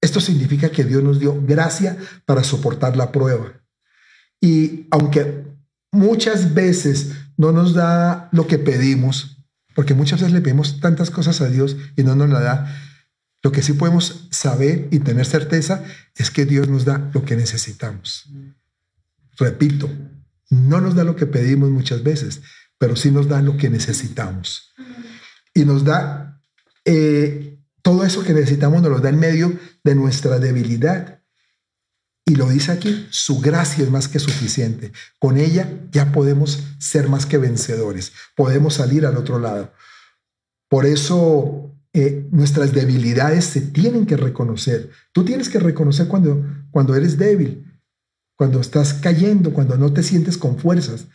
Esto significa que Dios nos dio gracia para soportar la prueba. Y aunque muchas veces no nos da lo que pedimos, porque muchas veces le pedimos tantas cosas a Dios y no nos la da. Lo que sí podemos saber y tener certeza es que Dios nos da lo que necesitamos. Repito, no nos da lo que pedimos muchas veces, pero sí nos da lo que necesitamos. Y nos da eh, todo eso que necesitamos, nos lo da en medio de nuestra debilidad. Y lo dice aquí, su gracia es más que suficiente. Con ella ya podemos ser más que vencedores, podemos salir al otro lado. Por eso eh, nuestras debilidades se tienen que reconocer. Tú tienes que reconocer cuando, cuando eres débil, cuando estás cayendo, cuando no te sientes con fuerzas,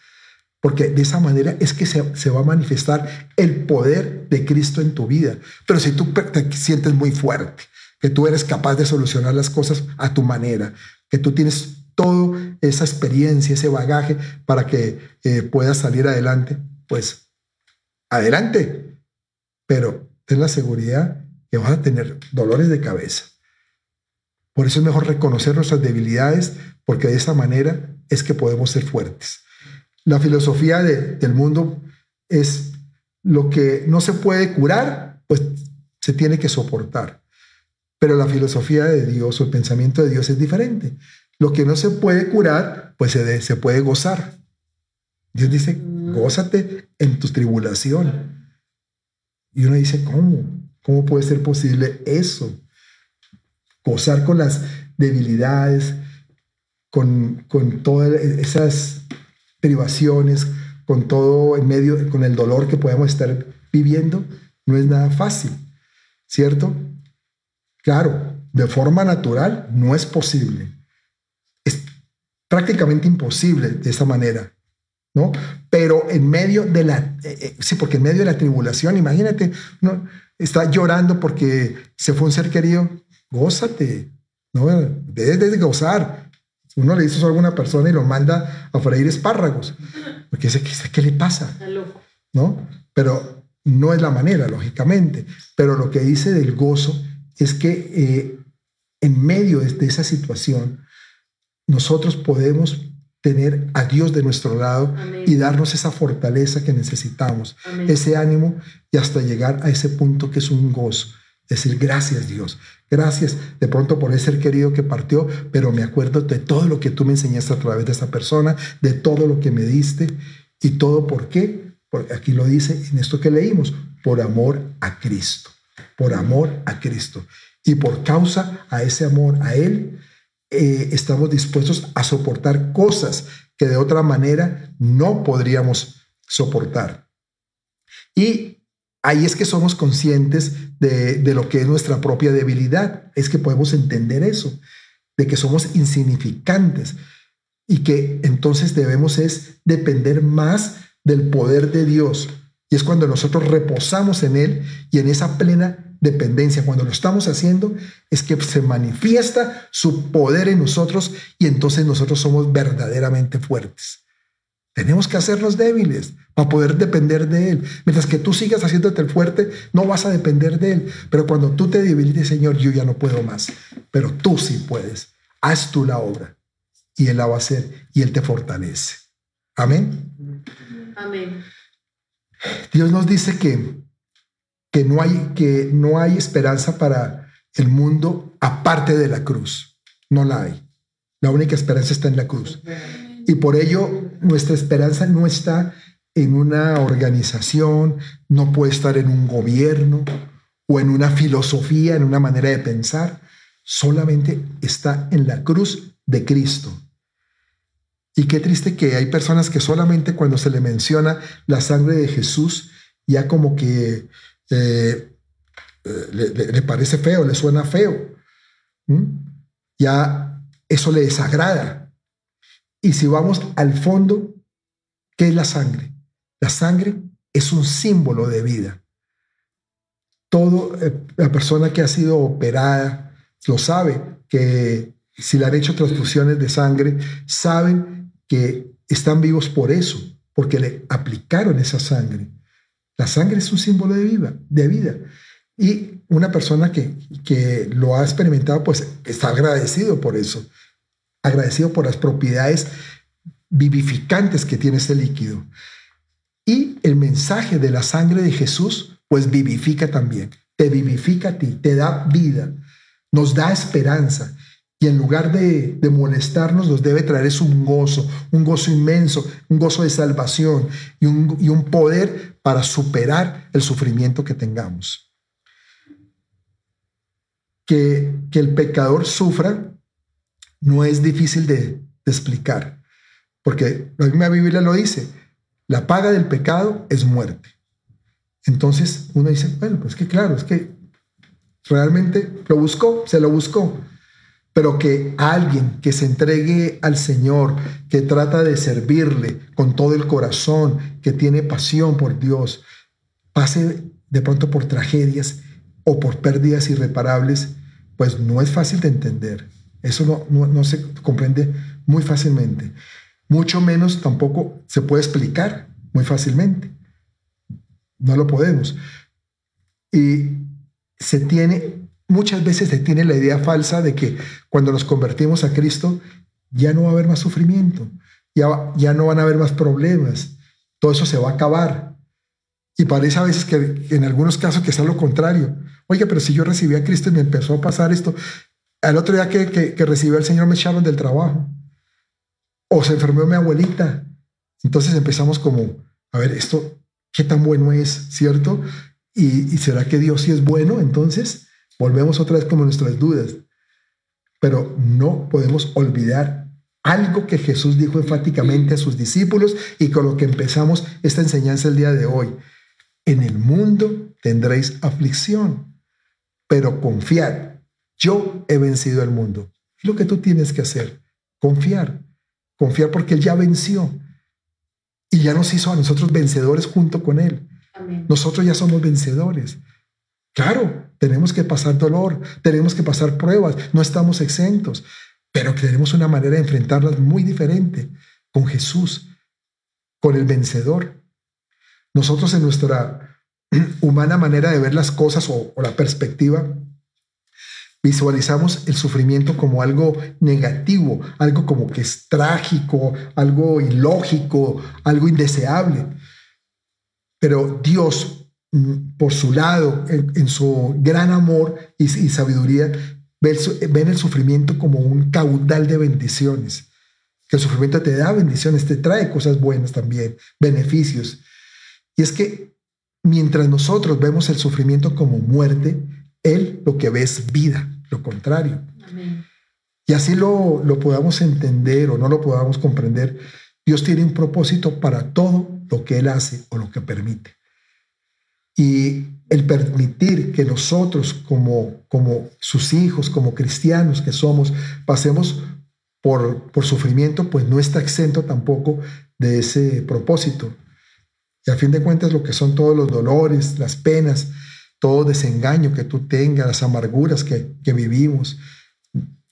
porque de esa manera es que se, se va a manifestar el poder de Cristo en tu vida. Pero si tú te sientes muy fuerte, que tú eres capaz de solucionar las cosas a tu manera, que tú tienes toda esa experiencia, ese bagaje para que eh, puedas salir adelante, pues adelante. Pero ten la seguridad que vas a tener dolores de cabeza. Por eso es mejor reconocer nuestras debilidades, porque de esa manera es que podemos ser fuertes. La filosofía del mundo es lo que no se puede curar, pues se tiene que soportar. Pero la filosofía de Dios o el pensamiento de Dios es diferente. Lo que no se puede curar, pues se, se puede gozar. Dios dice, gózate en tu tribulación. Y uno dice, ¿cómo? ¿Cómo puede ser posible eso? Gozar con las debilidades, con, con todas esas privaciones, con todo en medio, con el dolor que podemos estar viviendo, no es nada fácil, ¿cierto? Claro, de forma natural no es posible. Es prácticamente imposible de esa manera, ¿no? Pero en medio de la, eh, eh, sí, porque en medio de la tribulación, imagínate, ¿no? está llorando porque se fue un ser querido, gózate, ¿no? Debes de gozar. Uno le dice eso a alguna persona y lo manda a freír espárragos, porque dice, ¿qué le pasa? ¿No? Pero no es la manera, lógicamente. Pero lo que dice del gozo es que eh, en medio de esa situación nosotros podemos tener a Dios de nuestro lado y darnos esa fortaleza que necesitamos, ese ánimo y hasta llegar a ese punto que es un gozo. Decir gracias Dios, gracias de pronto por ese ser querido que partió, pero me acuerdo de todo lo que tú me enseñaste a través de esa persona, de todo lo que me diste y todo por qué, porque aquí lo dice en esto que leímos, por amor a Cristo por amor a Cristo. Y por causa a ese amor a Él, eh, estamos dispuestos a soportar cosas que de otra manera no podríamos soportar. Y ahí es que somos conscientes de, de lo que es nuestra propia debilidad. Es que podemos entender eso, de que somos insignificantes y que entonces debemos es depender más del poder de Dios y es cuando nosotros reposamos en Él y en esa plena dependencia, cuando lo estamos haciendo, es que se manifiesta su poder en nosotros y entonces nosotros somos verdaderamente fuertes. Tenemos que hacernos débiles para poder depender de Él. Mientras que tú sigas haciéndote el fuerte, no vas a depender de Él. Pero cuando tú te debilites, Señor, yo ya no puedo más. Pero tú sí puedes. Haz tú la obra y Él la va a hacer y Él te fortalece. Amén. Amén. Dios nos dice que, que, no hay, que no hay esperanza para el mundo aparte de la cruz. no la hay. La única esperanza está en la cruz. Y por ello nuestra esperanza no está en una organización, no puede estar en un gobierno o en una filosofía, en una manera de pensar, solamente está en la cruz de Cristo. Y qué triste que hay personas que solamente cuando se le menciona la sangre de Jesús, ya como que eh, eh, le, parece feo, le suena feo. Ya eso le desagrada. Y si vamos al fondo, ¿qué es la sangre? La sangre es un símbolo de vida. Todo eh, la persona que ha sido operada lo sabe que si le han hecho transfusiones de sangre, saben que están vivos por eso, porque le aplicaron esa sangre. La sangre es un símbolo de vida, de vida. Y una persona que, que lo ha experimentado, pues está agradecido por eso, agradecido por las propiedades vivificantes que tiene ese líquido. Y el mensaje de la sangre de Jesús, pues vivifica también, te vivifica a ti, te da vida, nos da esperanza y en lugar de, molestarnos nos debe traer un gozo, un gozo inmenso, un gozo de salvación y un, y un poder para superar el sufrimiento que tengamos. Que, que el pecador sufra no es difícil de, explicar, porque la misma Biblia lo dice, la paga del pecado es muerte. Entonces uno dice, bueno, pues que claro, es que realmente lo buscó, se lo buscó pero que alguien que se entregue al Señor, que trata de servirle con todo el corazón, que tiene pasión por Dios, pase de pronto por tragedias o por pérdidas irreparables, pues no es fácil de entender. Eso no, no, se comprende muy fácilmente. Mucho menos tampoco se puede explicar muy fácilmente. No lo podemos. Y se tiene muchas veces se tiene la idea falsa de que cuando nos convertimos a Cristo ya no va a haber más sufrimiento, ya, ya no van a haber más problemas, todo eso se va a acabar. Y parece a veces que en algunos casos que sea lo contrario. Oiga, pero si yo recibí a Cristo y me empezó a pasar esto, al otro día que, que, que al Señor me echaron del trabajo. O se enfermó mi abuelita. Entonces empezamos como, a ver, esto, ¿qué tan bueno es? ¿Cierto? ¿Y, y será que Dios sí es bueno? Entonces, Volvemos otra vez como nuestras dudas. Pero no podemos olvidar algo que Jesús dijo enfáticamente a sus discípulos y con lo que empezamos esta enseñanza el día de hoy. En el mundo tendréis aflicción, pero confiad, yo he vencido el mundo. Es lo que tú tienes que hacer, confiar, confiar porque Él ya venció y ya nos hizo a nosotros vencedores junto con Él. Nosotros ya somos vencedores. Claro, tenemos que pasar dolor, tenemos que pasar pruebas, no estamos exentos, pero tenemos una manera de enfrentarlas muy diferente con Jesús, con el vencedor. Nosotros en nuestra humana manera de ver las cosas o, la perspectiva, visualizamos el sufrimiento como algo negativo, algo como que es trágico, algo ilógico, algo indeseable. Pero Dios Mm, por su lado, en, su gran amor y, sabiduría, ven, el sufrimiento como un caudal de bendiciones. Que el sufrimiento te da bendiciones, te trae cosas buenas también, beneficios. Y es que mientras nosotros vemos el sufrimiento como muerte, Él lo que ve es vida, lo contrario. Y así lo, lo podamos entender o no lo podamos comprender, Dios tiene un propósito para todo lo que Él hace o lo que permite. Y el permitir que nosotros como, como sus hijos, como cristianos que somos, pasemos por, por sufrimiento, pues no está exento tampoco de ese propósito. Y a fin de cuentas lo que son todos los dolores, las penas, todo desengaño que tú tengas, las amarguras que, que vivimos,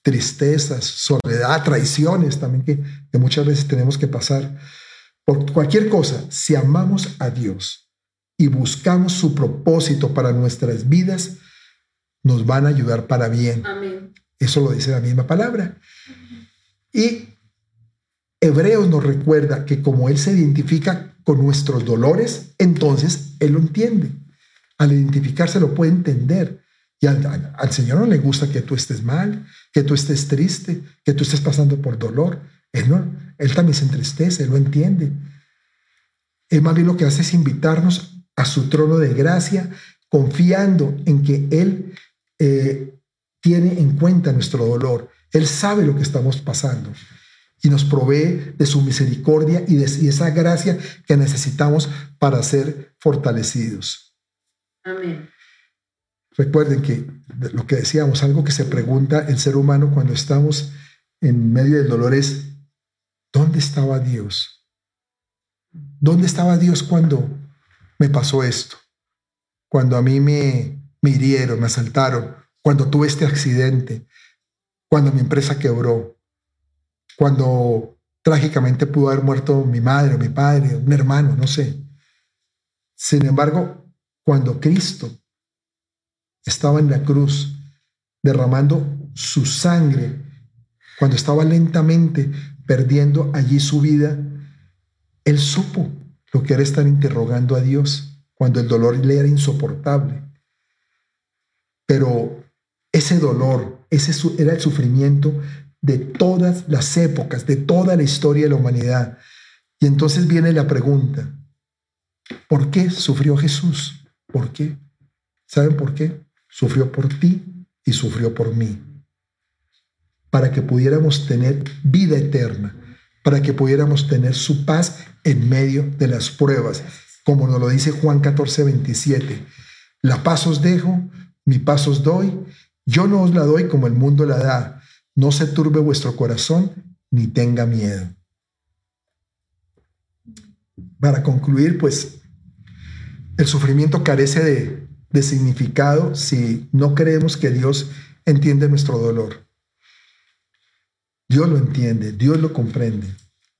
tristezas, soledad, traiciones también que, que muchas veces tenemos que pasar. Por cualquier cosa, si amamos a Dios, y buscamos su propósito para nuestras vidas, nos van a ayudar para bien. Eso lo dice la misma palabra. Y Hebreos nos recuerda que como Él se identifica con nuestros dolores, entonces Él lo entiende. Al identificarse lo puede entender Y al, Señor no le gusta que tú estés mal, que tú estés triste, que tú estés pasando por dolor. Él, no, también se entristece, lo entiende. Él más bien lo que hace es invitarnos a su trono de gracia, confiando en que Él eh, tiene en cuenta nuestro dolor. Él sabe lo que estamos pasando y nos provee de su misericordia y de esa gracia que necesitamos para ser fortalecidos.
Amén.
Recuerden que lo que decíamos, algo que se pregunta el ser humano cuando estamos en medio del dolor es, ¿dónde estaba Dios? ¿Dónde estaba Dios cuando me pasó esto? Cuando a mí me, me hirieron, me asaltaron, cuando tuve este accidente, cuando mi empresa quebró, cuando trágicamente pudo haber muerto mi madre o mi padre, un hermano, no sé. Sin embargo, cuando Cristo estaba en la cruz derramando su sangre, cuando estaba lentamente perdiendo allí su vida, él supo lo que era estar interrogando a Dios cuando el dolor le era insoportable. Pero ese dolor, ese era el sufrimiento de todas las épocas, de toda la historia de la humanidad. Y entonces viene la pregunta, ¿por qué sufrió Jesús? ¿Por qué? ¿Saben por qué? Sufrió por ti y sufrió por mí. Para que pudiéramos tener vida eterna, para que pudiéramos tener su paz en medio de las pruebas, como nos lo dice Juan 14, 27. La paz os dejo, mi paz os doy, yo no os la doy como el mundo la da no se turbe vuestro corazón ni tenga miedo. Para concluir, pues el sufrimiento carece de, significado si no creemos que Dios entiende nuestro dolor. Dios lo entiende, Dios lo comprende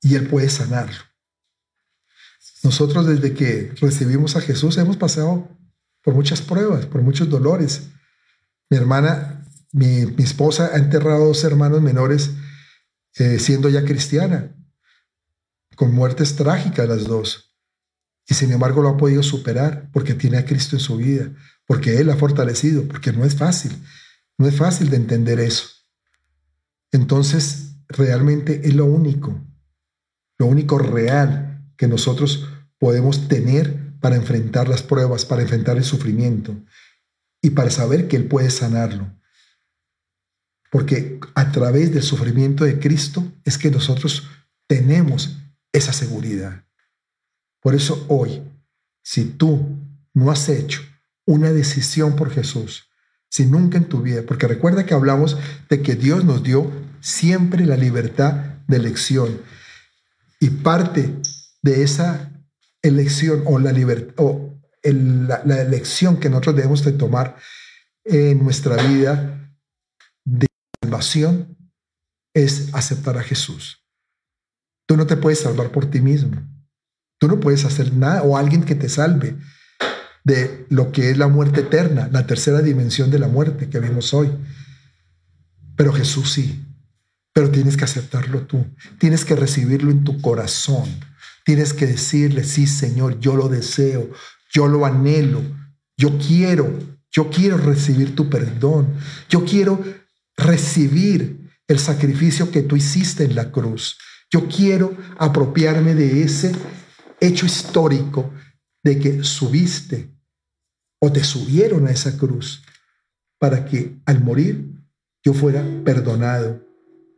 y Él puede sanarlo. Nosotros desde que recibimos a Jesús hemos pasado por muchas pruebas, por muchos dolores. Mi hermana mi, esposa ha enterrado dos hermanos menores eh, siendo ya cristiana, con muertes trágicas las dos. Y sin embargo lo ha podido superar porque tiene a Cristo en su vida, porque Él ha fortalecido, porque no es fácil, no es fácil de entender eso. Entonces, realmente es lo único, lo único real que nosotros podemos tener para enfrentar las pruebas, para enfrentar el sufrimiento y para saber que Él puede sanarlo. Porque a través del sufrimiento de Cristo es que nosotros tenemos esa seguridad. Por eso hoy, si tú no has hecho una decisión por Jesús, si nunca en tu vida, porque recuerda que hablamos de que Dios nos dio siempre la libertad de elección y parte de esa elección o la libertad o la, la, elección que nosotros debemos de tomar en nuestra vida salvación es aceptar a Jesús. Tú no te puedes salvar por ti mismo. Tú no puedes hacer nada o alguien que te salve de lo que es la muerte eterna, la tercera dimensión de la muerte que vimos hoy. Pero Jesús sí. Pero tienes que aceptarlo tú. Tienes que recibirlo en tu corazón. Tienes que decirle, sí, Señor, yo lo deseo, yo lo anhelo, yo quiero, yo quiero recibir tu perdón, yo quiero recibir el sacrificio que tú hiciste en la cruz. Yo quiero apropiarme de ese hecho histórico de que subiste o te subieron a esa cruz para que al morir yo fuera perdonado,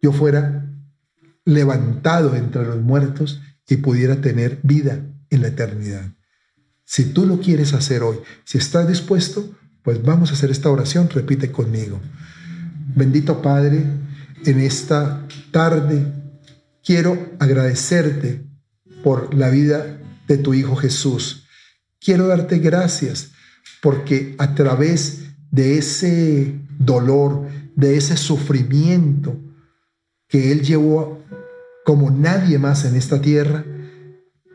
yo fuera levantado entre los muertos y pudiera tener vida en la eternidad. Si tú lo quieres hacer hoy, si estás dispuesto, pues vamos a hacer esta oración, repite conmigo. Bendito Padre, en esta tarde quiero agradecerte por la vida de tu Hijo Jesús. Quiero darte gracias porque a través de ese dolor, de ese sufrimiento que Él llevó como nadie más en esta tierra,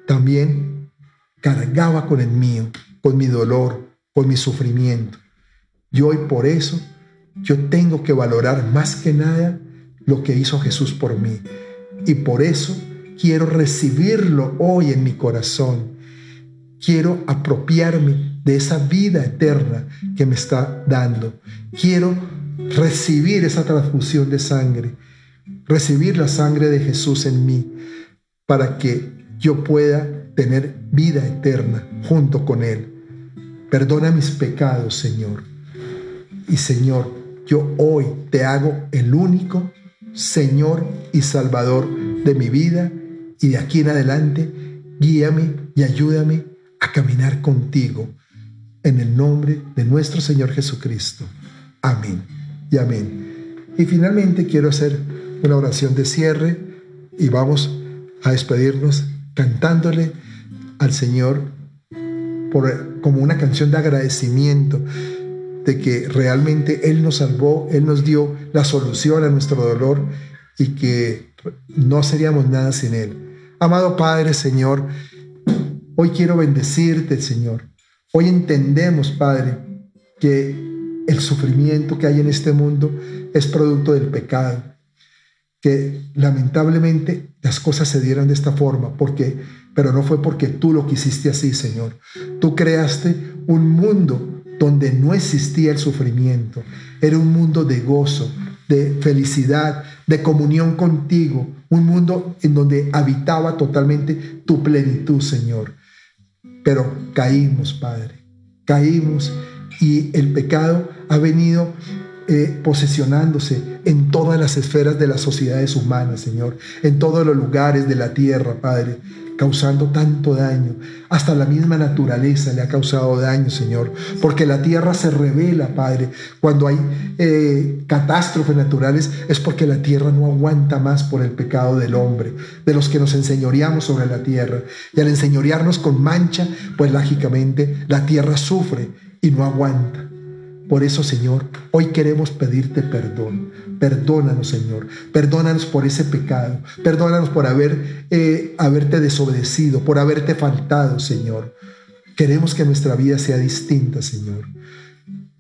también cargaba con el mío, con mi dolor, con mi sufrimiento. Y hoy por eso yo tengo que valorar más que nada lo que hizo Jesús por mí. Y por eso quiero recibirlo hoy en mi corazón. Quiero apropiarme de esa vida eterna que me está dando. Quiero recibir esa transfusión de sangre, recibir la sangre de Jesús en mí, para que yo pueda tener vida eterna junto con Él. Perdona mis pecados, Señor. Y Señor, yo hoy te hago el único Señor y Salvador de mi vida y de aquí en adelante, guíame y ayúdame a caminar contigo en el nombre de nuestro Señor Jesucristo. Amén y amén. Y finalmente quiero hacer una oración de cierre y vamos a despedirnos cantándole al Señor por, como una canción de agradecimiento de que realmente Él nos salvó, Él nos dio la solución a nuestro dolor y que no seríamos nada sin Él. Amado Padre, Señor, hoy quiero bendecirte, Señor. Hoy entendemos, Padre, que el sufrimiento que hay en este mundo es producto del pecado, que lamentablemente las cosas se dieron de esta forma, porque pero no fue porque tú lo quisiste así, Señor. Tú creaste un mundo donde no existía el sufrimiento. Era un mundo de gozo, de felicidad, de comunión contigo. Un mundo en donde habitaba totalmente tu plenitud, Señor. Pero caímos, Padre. Caímos y el pecado ha venido eh, posesionándose en todas las esferas de las sociedades humanas, Señor, en todos los lugares de la tierra, Padre causando tanto daño. Hasta la misma naturaleza le ha causado daño, Señor, porque la tierra se revela, Padre. Cuando hay eh, catástrofes naturales es porque la tierra no aguanta más por el pecado del hombre, de los que nos enseñoreamos sobre la tierra. Y al enseñorearnos con mancha, pues lógicamente la tierra sufre y no aguanta. Por eso, Señor, hoy queremos pedirte perdón. Perdónanos, Señor. Perdónanos por ese pecado. Perdónanos por haber, eh, haberte desobedecido, por haberte faltado, Señor. Queremos que nuestra vida sea distinta, Señor.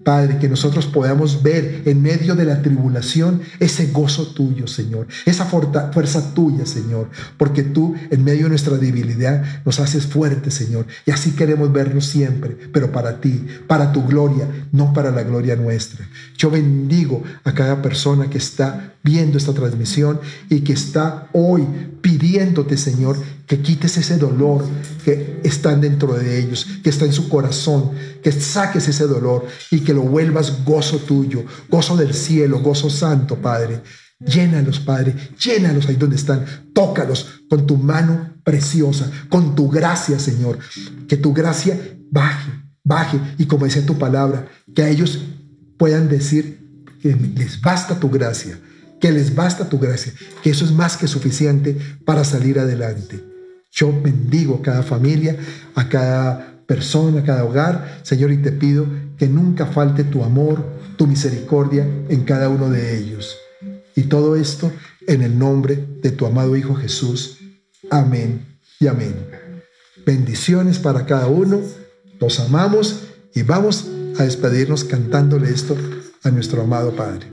Padre, que nosotros podamos ver en medio de la tribulación ese gozo tuyo, Señor, esa fuerza tuya, Señor, porque tú en medio de nuestra debilidad nos haces fuertes, Señor, y así queremos vernos siempre, pero para ti, para tu gloria, no para la gloria nuestra. Yo bendigo a cada persona que está viendo esta transmisión y que está hoy pidiéndote, Señor, que quites ese dolor que está dentro de ellos, que está en su corazón, que saques ese dolor y que lo vuelvas gozo tuyo, gozo del cielo, gozo santo, Padre. Llénalos, Padre, llénalos ahí donde están, tócalos con tu mano preciosa, con tu gracia, Señor. Que tu gracia baje, baje y como dice tu palabra, que a ellos puedan decir que les basta tu gracia, que les basta tu gracia, que eso es más que suficiente para salir adelante. Yo bendigo a cada familia, a cada persona, a cada hogar, Señor, y te pido que nunca falte tu amor, tu misericordia en cada uno de ellos. Y todo esto en el nombre de tu amado Hijo Jesús. Amén y amén. Bendiciones para cada uno. Los amamos y vamos a despedirnos cantándole esto a nuestro amado Padre.